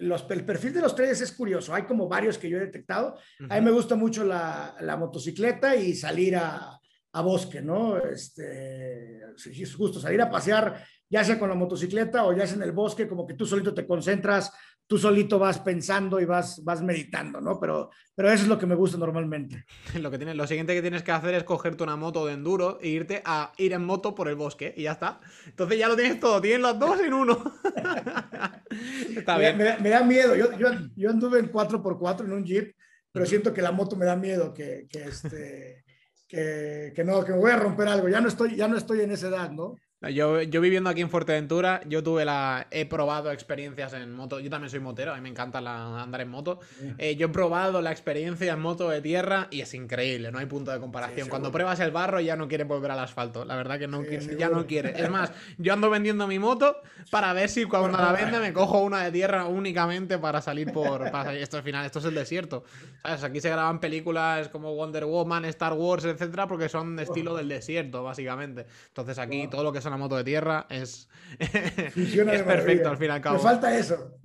los, el perfil de los traders es curioso. Hay como varios que yo he detectado. A mí me gusta mucho la, la motocicleta y salir a, a, bosque, ¿no? Este, es justo salir a pasear, ya sea con la motocicleta o ya sea en el bosque, como que tú solito te concentras tú solito vas pensando y vas, vas meditando, ¿no? Pero, pero eso es lo que me gusta normalmente. Lo, que tienes, lo siguiente que tienes que hacer es cogerte una moto de enduro e irte a ir en moto por el bosque y ya está. Entonces ya lo tienes todo, tienes los dos en uno. está bien. Me, da miedo, yo, yo, yo, anduve en 4x4 en un jeep, pero siento que la moto me da miedo, que, que este... Que, que, no, que me voy a romper algo. Ya no estoy, ya no estoy en esa edad, ¿no? Yo, yo viviendo aquí en Fuerteventura, yo tuve la. He probado experiencias en moto. Yo también soy motero, a mí me encanta andar en moto. Eh, yo he probado la experiencia en moto de tierra y es increíble, no hay punto de comparación. Cuando pruebas el barro ya no quiere volver al asfalto. La verdad que no, ya no quiere. Es más, yo ando vendiendo mi moto para ver si cuando la vende me cojo una de tierra únicamente para salir por. Para Esto al final, esto es el desierto. ¿Sabes? Aquí se graban películas como Wonder Woman, Star Wars, etcétera, porque son de estilo del desierto, básicamente. Entonces aquí todo lo que son una moto de tierra es, es perfecto al fin y al cabo. Me falta eso.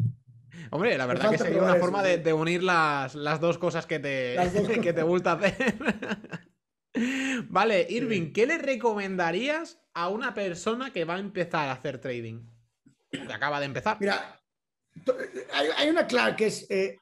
Hombre, la verdad que sería una forma de, unir las, las, dos cosas que te, que te gusta hacer. vale, Irving, ¿qué le recomendarías a una persona que va a empezar a hacer trading? Que acaba de empezar. Mira, hay, una clave que es, eh,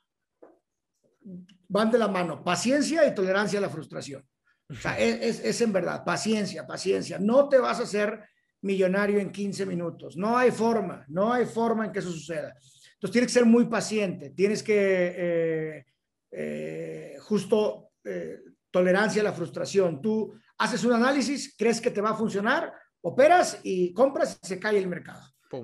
van de la mano, paciencia y tolerancia a la frustración. O sea, es, es, en verdad, paciencia, paciencia. No te vas a hacer millonario en 15 minutos. No hay forma, no hay forma en que eso suceda. Entonces tienes que ser muy paciente, tienes que eh, eh, justo eh, tolerancia a la frustración. Tú haces un análisis, crees que te va a funcionar, operas y compras y se cae el mercado.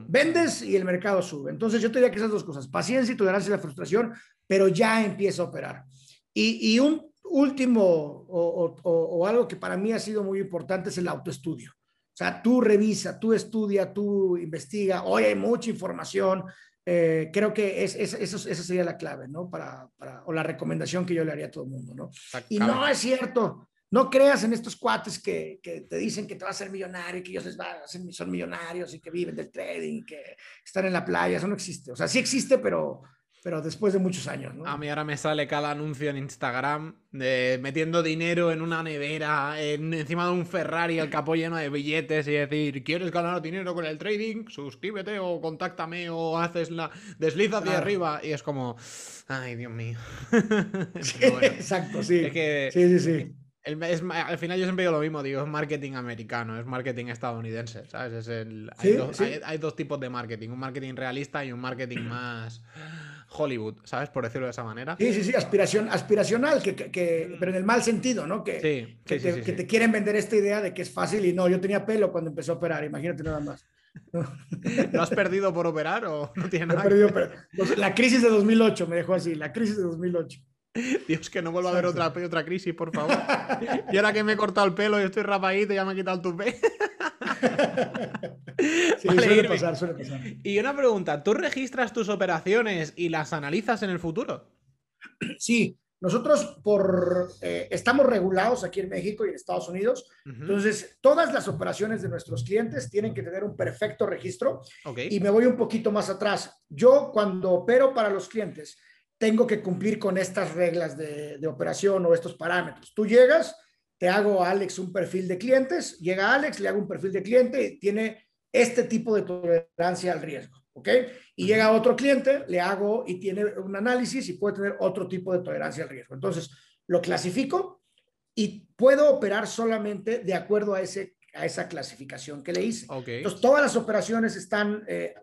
Vendes y el mercado sube. Entonces yo te diría que esas dos cosas, paciencia y tolerancia a la frustración, pero ya empieza a operar. Y, y un último o, o algo que para mí ha sido muy importante es el autoestudio. O sea, tú revisa, tú estudia, tú investiga. Hoy hay mucha información. Eh, creo que es, es, eso, esa sería la clave, ¿no? Para, para, o la recomendación que yo le haría a todo el mundo, ¿no? Y no es cierto. No creas en estos cuates que, que, te dicen que te vas a ser millonario, que ellos son millonarios y que viven del trading, que están en la playa. Eso no existe. O sea, sí existe, pero, pero después de muchos años. ¿no? A mí ahora me sale cada anuncio en Instagram de metiendo dinero en una nevera, encima de un Ferrari, el capó lleno de billetes y decir, ¿quieres ganar dinero con el trading? Suscríbete o contáctame o haces la desliza hacia arriba. Y es como, ay, Dios mío. Exacto, sí. sí, sí, sí. al final yo siempre digo lo mismo, digo, es marketing americano, es marketing estadounidense, ¿sabes? Es el, hay dos tipos de marketing, un marketing realista y un marketing más... Hollywood, ¿sabes? Por decirlo de esa manera. Sí, sí, sí, aspiración, aspiracional, que, que, pero en el mal sentido, ¿no? Que, sí, que, te, que, te, quieren vender esta idea de que es fácil y no, yo tenía pelo cuando empezó a operar, imagínate nada más. ¿Lo has perdido por operar o no tiene nada? Perdido, pero, pues, la crisis de 2008 me dejó así, la crisis de 2008. Dios, que no vuelva a haber otra, otra crisis, por favor. Y ahora que me he cortado el pelo y estoy rapadito, ya me he quitado el tupé. Sí, suele pasar, suele pasar. Y una pregunta, ¿tú registras tus operaciones y las analizas en el futuro? Sí, nosotros por, eh, estamos regulados aquí en México y en Estados Unidos, entonces todas las operaciones de nuestros clientes tienen que tener un perfecto registro. Y me voy un poquito más atrás. Yo cuando opero para los clientes, tengo que cumplir con estas reglas de, de operación o estos parámetros. Tú llegas, te hago a Alex un perfil de clientes, llega Alex, le hago un perfil de cliente y tiene este tipo de tolerancia al riesgo. ¿ok? Y llega otro cliente, le hago y tiene un análisis y puede tener otro tipo de tolerancia al riesgo. Entonces, lo clasifico y puedo operar solamente de acuerdo a, ese, a esa clasificación que le hice. Entonces, todas las operaciones están, eh,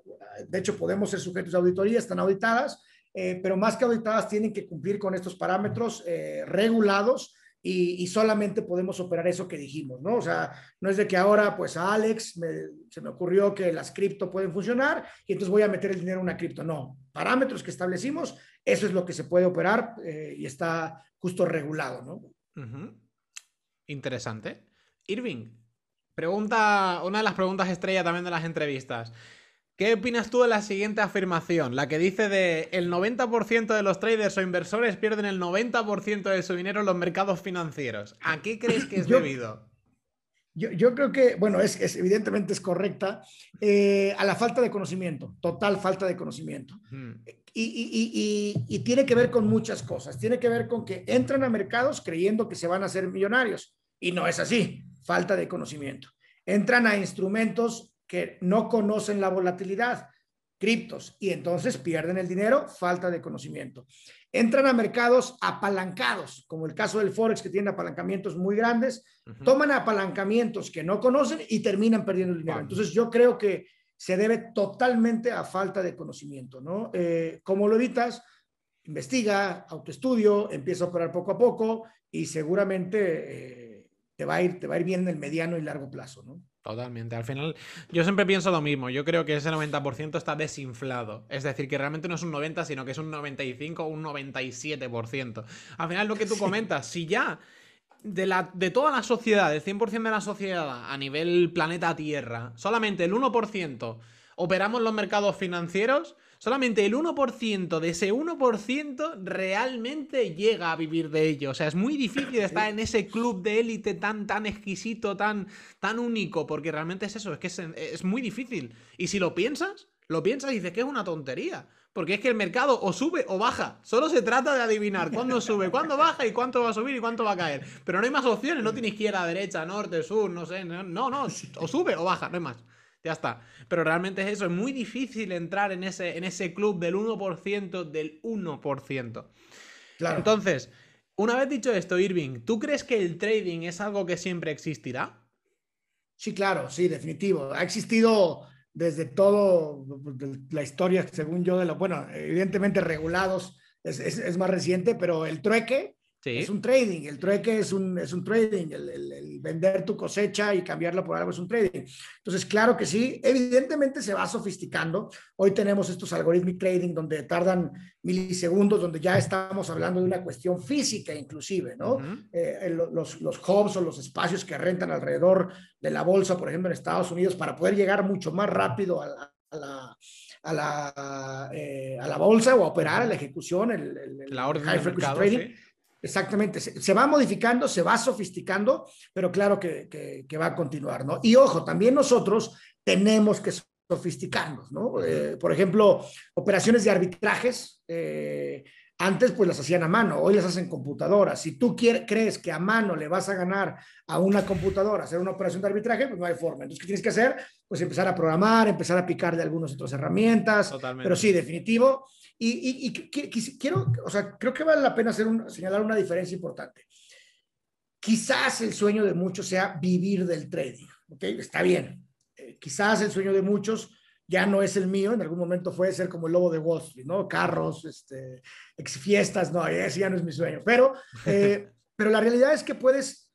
de hecho, podemos ser sujetos de auditoría, están auditadas, eh, pero más que auditadas tienen que cumplir con estos parámetros eh, regulados y, solamente podemos operar eso que dijimos, ¿no? O sea, no es de que ahora, pues a Alex se me ocurrió que las cripto pueden funcionar y entonces voy a meter el dinero en una cripto. No, parámetros que establecimos, eso es lo que se puede operar y está justo regulado, ¿no? Interesante. Irving, pregunta, una de las preguntas estrella también de las entrevistas. ¿Qué opinas tú de la siguiente afirmación? La que dice de el 90% de los traders o inversores pierden el 90% de su dinero en los mercados financieros. ¿A qué crees que es debido? Yo, creo que, bueno, es, evidentemente es correcta, eh, a la falta de conocimiento, total falta de conocimiento. y, tiene que ver con muchas cosas. Tiene que ver con que entran a mercados creyendo que se van a hacer millonarios y no es así, falta de conocimiento. Entran a instrumentos que no conocen la volatilidad, criptos, y entonces pierden el dinero, falta de conocimiento. Entran a mercados apalancados, como el caso del Forex, que tiene apalancamientos muy grandes, toman apalancamientos que no conocen y terminan perdiendo el dinero. Entonces yo creo que se debe totalmente a falta de conocimiento, ¿no? Eh, como lo evitas? Investiga, autoestudio, empieza a operar poco a poco y seguramente eh, te, va a ir, te va a ir bien en el mediano y largo plazo, ¿no? Totalmente. Al final, yo siempre pienso lo mismo. Yo creo que ese 90% está desinflado. Es decir, que realmente no es un 90, sino que es un 95 o un 97%. Al final, lo que tú comentas, si ya de, la, de toda la sociedad, del 100% de la sociedad a nivel planeta Tierra, solamente el 1% operamos los mercados financieros, Solamente el 1% de ese 1% realmente llega a vivir de ello. O sea, es muy difícil estar en ese club de élite tan, tan exquisito, tan, tan único, porque realmente es eso, es que es, muy difícil. Y si lo piensas, lo piensas y dices que es una tontería. Porque es que el mercado o sube o baja. Solo se trata de adivinar cuándo sube, cuándo baja y cuánto va a subir y cuánto va a caer. Pero no hay más opciones, no tiene izquierda, derecha, norte, sur, no sé. No, no, o sube o baja, no hay más. Ya está. Pero realmente es eso, es muy difícil entrar en ese, en ese club del 1% del 1%. Claro. Entonces, una vez dicho esto, Irving, ¿tú crees que el trading es algo que siempre existirá? Sí, claro, sí, definitivo. Ha existido desde todo la historia, según yo, de lo, bueno, evidentemente regulados es más reciente, pero el trueque es un trading, el trueque es un, es un trading, el, vender tu cosecha y cambiarla por algo es un trading. Entonces, claro que sí, evidentemente se va sofisticando. Hoy tenemos estos algorithmic trading donde tardan milisegundos, donde ya estamos hablando de una cuestión física inclusive, ¿no? Eh, los, los hubs o los espacios que rentan alrededor de la bolsa, por ejemplo, en Estados Unidos, para poder llegar mucho más rápido a la, a la, eh, a la, bolsa o a operar a la ejecución, el, la orden high frequency trading. Exactamente, se, va modificando, se va sofisticando, pero claro que, va a continuar, ¿no? Y ojo, también nosotros tenemos que sofisticarnos, ¿no? Eh, por ejemplo, operaciones de arbitrajes, eh, antes pues las hacían a mano, hoy las hacen computadoras. Si tú crees que a mano le vas a ganar a una computadora hacer una operación de arbitraje, pues no hay forma. Entonces, ¿qué tienes que hacer? Pues empezar a programar, empezar a picar de algunas otras herramientas. Totalmente. Pero sí, definitivo, y, quiero, o sea, creo que vale la pena hacer señalar una diferencia importante. Quizás el sueño de muchos sea vivir del trading, ¿ok? Está bien. Eh, quizás el sueño de muchos ya no es el mío, en algún momento fue ser como el lobo de Wall Street, ¿no? Carros, este, ex fiestas, no, ese ya no es mi sueño. Pero, eh, pero la realidad es que puedes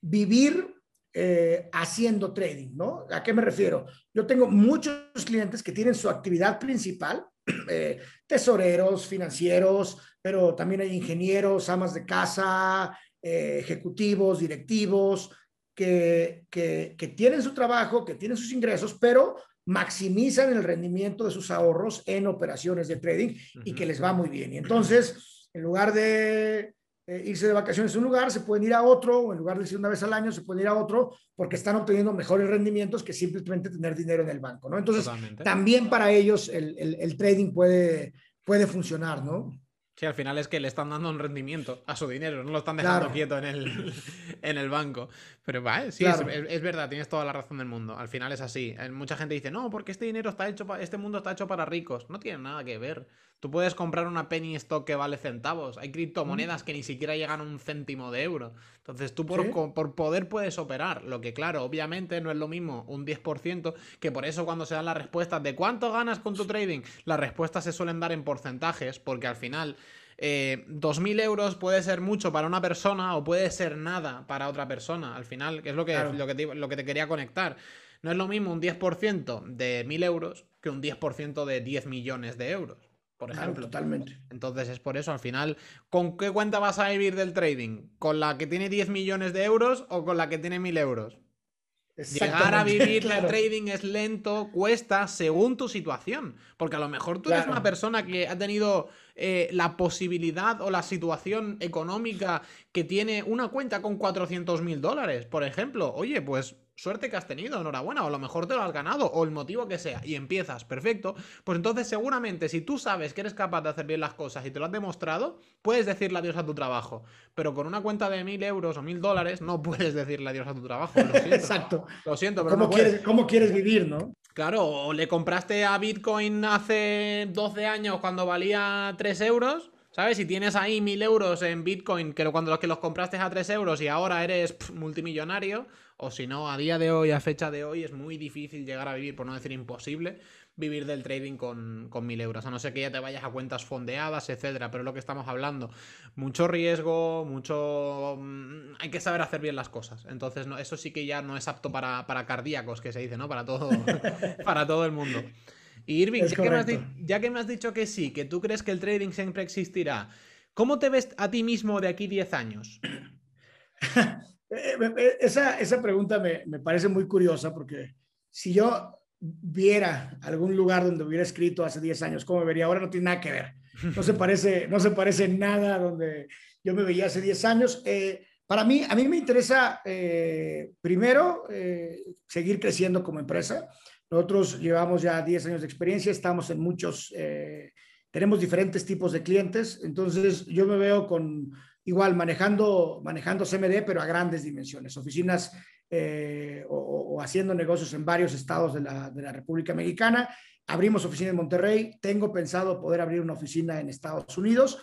vivir eh, haciendo trading, ¿no? ¿A qué me refiero? Yo tengo muchos clientes que tienen su actividad principal eh, tesoreros, financieros, pero también hay ingenieros, amas de casa, eh, ejecutivos, directivos, que, que, tienen su trabajo, que tienen sus ingresos, pero maximizan el rendimiento de sus ahorros en operaciones de trading y que les va muy bien. Y entonces, en lugar de eh, irse de vacaciones a un lugar, se pueden ir a otro, o en lugar de irse una vez al año, se pueden ir a otro, porque están obteniendo mejores rendimientos que simplemente tener dinero en el banco, ¿no? Entonces, también para ellos el, el, trading puede, puede funcionar, ¿no? Sí, al final es que le están dando un rendimiento a su dinero, no lo están dejando quieto en el, en el banco. Pero vale, sí, es, verdad, tienes toda la razón del mundo. Al final es así. Mucha gente dice, no, porque este dinero está hecho para, este mundo está hecho para ricos. No tiene nada que ver. Tú puedes comprar una penny stock que vale centavos. Hay criptomonedas que ni siquiera llegan a un céntimo de euro. Entonces tú por, por poder puedes operar. Lo que claro, obviamente no es lo mismo un 10%, que por eso cuando se dan las respuestas de cuánto ganas con tu trading, las respuestas se suelen dar en porcentajes, porque al final eh, 2.000 euros puede ser mucho para una persona o puede ser nada para otra persona. Al final, que es lo que, lo que, te, lo que te quería conectar. No es lo mismo un 10% de 1.000 euros que un 10% de 10 millones de euros, por ejemplo. totalmente. Entonces es por eso, al final, ¿con qué cuenta vas a vivir del trading? ¿Con la que tiene 10 millones de euros o con la que tiene 1.000 euros? Llegar a vivir el trading es lento, cuesta según tu situación. Porque a lo mejor tú eres una persona que ha tenido eh, la posibilidad o la situación económica que tiene una cuenta con 400 mil dólares, por ejemplo. Oye, pues suerte que has tenido, enhorabuena, o a lo mejor te lo has ganado, o el motivo que sea, y empiezas, perfecto, pues entonces seguramente si tú sabes que eres capaz de hacer bien las cosas y te lo has demostrado, puedes decirle adiós a tu trabajo, pero con una cuenta de mil euros o mil dólares no puedes decirle adiós a tu trabajo, lo siento. Exacto. Lo siento, pero ¿Cómo, quieres, ¿Cómo quieres vivir, no? Claro, o le compraste a Bitcoin hace 12 años cuando valía 3 euros, ¿sabes? Si tienes ahí 1000 euros en Bitcoin, que cuando los que los compraste a 3 euros y ahora eres multimillonario, o si no, a día de hoy, a fecha de hoy, es muy difícil llegar a vivir, por no decir imposible, vivir del trading con, con 1000 euros. A no ser que ya te vayas a cuentas fondeadas, etcétera. Pero es lo que estamos hablando. Mucho riesgo, mucho. Mm, hay que saber hacer bien las cosas. Entonces, no, eso sí que ya no es apto para, cardíacos, que se dice, ¿no? Para todo, para todo el mundo. Y Irving, ya que, ya que me has dicho que sí, que tú crees que el trading siempre existirá, ¿cómo te ves a ti mismo de aquí 10 años? Eh, eh, esa, esa pregunta me, me, parece muy curiosa porque si yo viera algún lugar donde hubiera escrito hace 10 años cómo me vería ahora, no tiene nada que ver. No se parece, no se parece nada donde yo me veía hace 10 años. Eh, para mí, a mí me interesa primero seguir creciendo como empresa. Nosotros llevamos ya 10 años de experiencia, estamos en muchos, tenemos diferentes tipos de clientes, entonces yo me veo con igual manejando, manejando CMD, pero a grandes dimensiones, oficinas eh, o, haciendo negocios en varios estados de la, de la, República Mexicana. Abrimos oficina en Monterrey, tengo pensado poder abrir una oficina en Estados Unidos.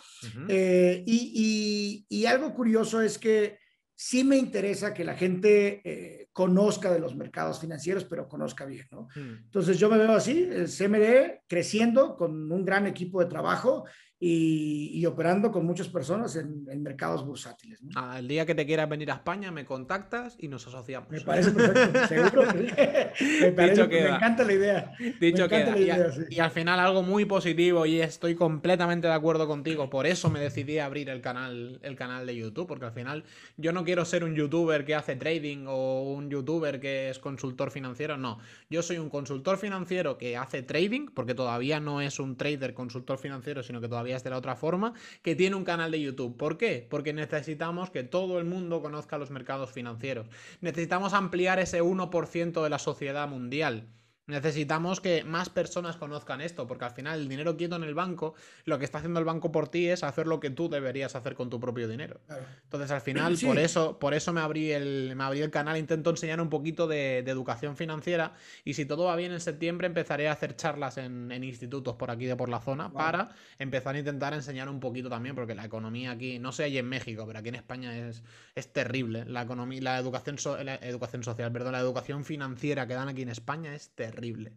Eh, y, y, y, algo curioso es que sí me interesa que la gente eh, conozca de los mercados financieros, pero conozca bien, ¿no? Hmm. Entonces yo me veo así, el CMD creciendo con un gran equipo de trabajo y, operando con muchas personas en, mercados bursátiles. ¿no? el día que te quieras venir a España, me contactas y nos asociamos. Me parece perfecto, seguro. me, parece, me encanta la idea. Dicho que y, al final algo muy positivo y estoy completamente de acuerdo contigo. Por eso me decidí a abrir el canal, el canal de YouTube, porque al final yo no quiero ser un youtuber que hace trading o un youtuber que es consultor financiero, no. Yo soy un consultor financiero que hace trading, porque todavía no es un trader consultor financiero, sino que todavía de la otra forma, que tiene un canal de YouTube. ¿Por qué? Porque necesitamos que todo el mundo conozca los mercados financieros. Necesitamos ampliar ese 1% de la sociedad mundial. Necesitamos que más personas conozcan esto, porque al final el dinero quieto en el banco, lo que está haciendo el banco por ti es hacer lo que tú deberías hacer con tu propio dinero. Entonces, al final, por eso, por eso me abrí el, me abrí el canal, intento enseñar un poquito de, educación financiera. Y si todo va bien en septiembre, empezaré a hacer charlas en, institutos por aquí de por la zona para empezar a intentar enseñar un poquito también, porque la economía aquí, no sé allí en México, pero aquí en España es, es terrible. La economía, la educación, la educación social, perdón, la educación financiera que dan aquí en España es terrible terrible,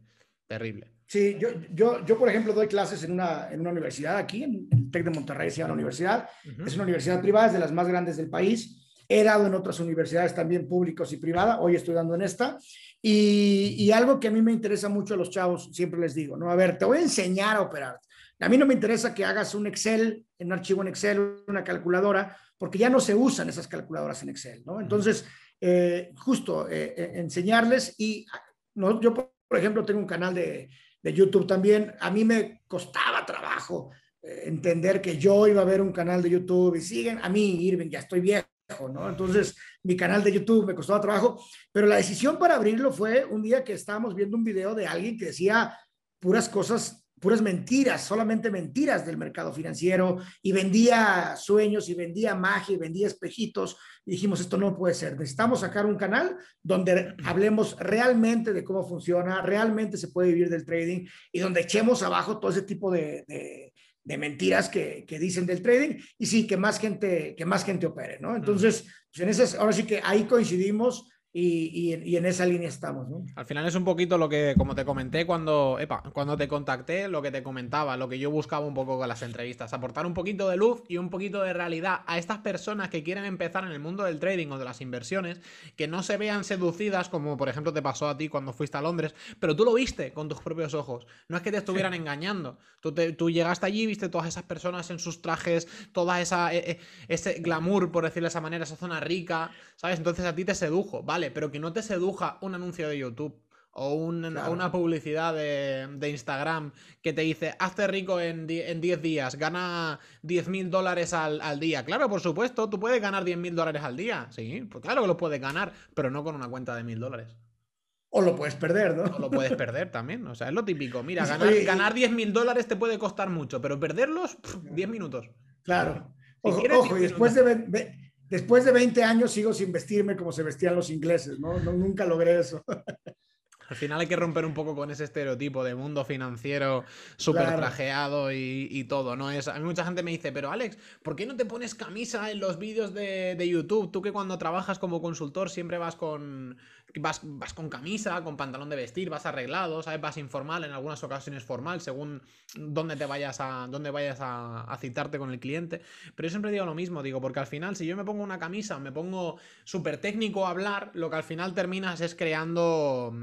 terrible. Sí, yo, yo, yo por ejemplo doy clases en una, en una universidad aquí, en el TEC de Monterrey se llama la universidad, es una universidad privada, es de las más grandes del país. He dado en otras universidades también públicos y privadas, hoy estoy dando en esta. Y, y, algo que a mí me interesa mucho a los chavos, siempre les digo, ¿no? A ver, te voy a enseñar a operar. A mí no me interesa que hagas un Excel, un archivo en Excel, una calculadora, porque ya no se usan esas calculadoras en Excel, ¿no? Entonces, eh, justo eh, eh, enseñarles y no, yo por ejemplo, tengo un canal de, YouTube también. A mí me costaba trabajo eh, entender que yo iba a ver un canal de YouTube y siguen, a mí, Irving, ya estoy viejo, ¿no? Entonces, mi canal de YouTube me costaba trabajo, pero la decisión para abrirlo fue un día que estábamos viendo un video de alguien que decía puras cosas puras mentiras, solamente mentiras del mercado financiero y vendía sueños y vendía magia y vendía espejitos. Y dijimos, esto no puede ser, necesitamos sacar un canal donde hablemos realmente de cómo funciona, realmente se puede vivir del trading y donde echemos abajo todo ese tipo de, de, mentiras que, que, dicen del trading y sí, que más gente, que más gente opere, ¿no? Entonces, pues en esas, ahora sí que ahí coincidimos y, y, en esa línea estamos. ¿no? Al final es un poquito lo que, como te comenté cuando, epa, cuando te contacté, lo que te comentaba, lo que yo buscaba un poco con las entrevistas, aportar un poquito de luz y un poquito de realidad a estas personas que quieren empezar en el mundo del trading o de las inversiones, que no se vean seducidas como por ejemplo te pasó a ti cuando fuiste a Londres, pero tú lo viste con tus propios ojos, no es que te estuvieran engañando, tú, tú llegaste allí, viste todas esas personas en sus trajes, toda esa, e, e, ese glamour, por decirlo de esa manera, esa zona rica, ¿sabes? Entonces a ti te sedujo, ¿vale? Pero que no te seduja un anuncio de YouTube o una publicidad de, Instagram que te dice, hazte rico en 10 días, gana 10 mil dólares al, día. Claro, por supuesto, tú puedes ganar 10 mil dólares al día. Sí, pues claro que lo puedes ganar, pero no con una cuenta de mil dólares. O lo puedes perder, ¿no? O lo puedes perder también. O sea, es lo típico. Mira, ganar, ganar 10 mil dólares te puede costar mucho, pero perderlos, 10 minutos. Claro. ojo, y después de, después de 20 años sigo sin vestirme como se vestían los ingleses, ¿no? nunca logré eso. Al final hay que romper un poco con ese estereotipo de mundo financiero súper trajeado y, todo, ¿no? Es, a mí mucha gente me dice, pero Alex, ¿por qué no te pones camisa en los vídeos de, de YouTube? Tú que cuando trabajas como consultor siempre vas con, vas, vas con camisa, con pantalón de vestir, vas arreglado, ¿sabes? Vas informal, en algunas ocasiones formal, según dónde te vayas a, dónde vayas a, citarte con el cliente. Pero yo siempre digo lo mismo, digo, porque al final, si yo me pongo una camisa, me pongo súper técnico a hablar, lo que al final terminas es creando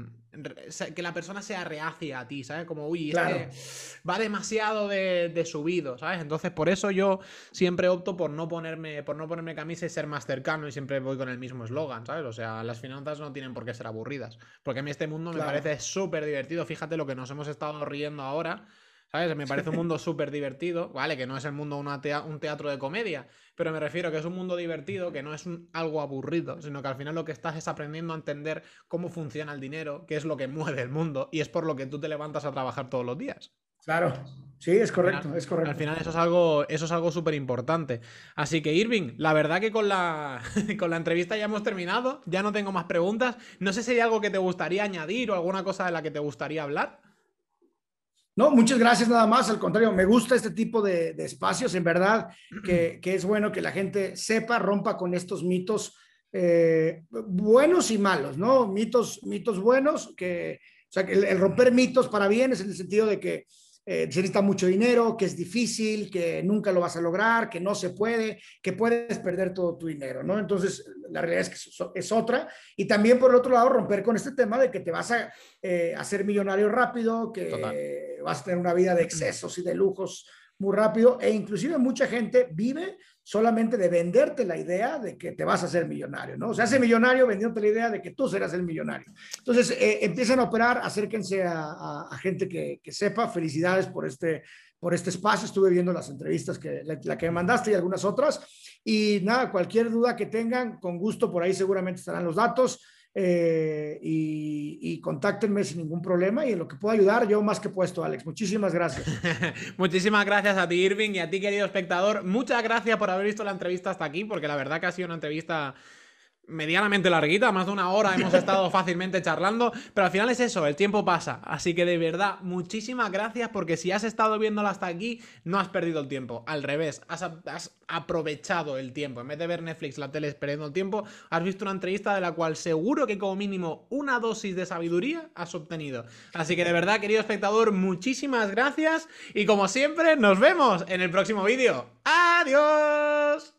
que la persona sea reacia a ti, ¿sabes? Como, uy, va demasiado de, subido, ¿sabes? Entonces, por eso yo siempre opto por no ponerme, por no ponerme camisa y ser más cercano y siempre voy con el mismo eslogan, ¿sabes? O sea, las finanzas no tienen por qué ser aburridas. Porque a mí este mundo me parece súper divertido. Fíjate lo que nos hemos estado riendo ahora. ¿Sabes? Me parece un mundo súper divertido, ¿vale? Que no es el mundo una un teatro de comedia, pero me refiero que es un mundo divertido, que no es algo aburrido, sino que al final lo que estás es aprendiendo a entender cómo funciona el dinero, qué es lo que mueve el mundo, y es por lo que tú te levantas a trabajar todos los días. Claro, sí, es correcto, es correcto. Al final eso es algo, eso es algo súper importante. Así que Irving, la verdad que con la, con la entrevista ya hemos terminado, ya no tengo más preguntas. No sé si hay algo que te gustaría añadir o alguna cosa de la que te gustaría hablar. No, muchas gracias nada más. Al contrario, me gusta este tipo de, espacios, en verdad, que, es bueno que la gente sepa, rompa con estos mitos eh, buenos y malos, ¿no? Mitos, mitos buenos, que, o sea, el romper mitos para bien es en el sentido de que eh, se necesita mucho dinero, que es difícil, que nunca lo vas a lograr, que no se puede, que puedes perder todo tu dinero, ¿no? Entonces, la realidad es que es otra. Y también, por el otro lado, romper con este tema de que te vas a eh, hacer millonario rápido, que vas a tener una vida de excesos y de lujos muy rápido e inclusive mucha gente vive solamente de venderte la idea de que te vas a hacer millonario, ¿no? O sea, hace millonario vendiéndote la idea de que tú serás el millonario. Entonces, eh, empiezan a operar, acérquense a, gente que, sepa. Felicidades por este, por este espacio. Estuve viendo las entrevistas, que la, que me mandaste y algunas otras. Y nada, cualquier duda que tengan, con gusto, por ahí seguramente estarán los datos. Eh, y, contáctenme sin ningún problema y en lo que pueda ayudar, yo más que puesto, Alex. Muchísimas gracias. Muchísimas gracias a ti, Irving, y a ti, querido espectador. Muchas gracias por haber visto la entrevista hasta aquí, porque la verdad que ha sido una entrevista medianamente larguita, más de una hora hemos estado fácilmente charlando, pero al final es eso, el tiempo pasa. Así que de verdad, muchísimas gracias porque si has estado viéndolo hasta aquí, no has perdido el tiempo. Al revés, has, aprovechado el tiempo. En vez de ver Netflix, la tele perdiendo el tiempo, has visto una entrevista de la cual seguro que como mínimo una dosis de sabiduría has obtenido. Así que de verdad, querido espectador, muchísimas gracias y como siempre, nos vemos en el próximo vídeo. ¡Adiós!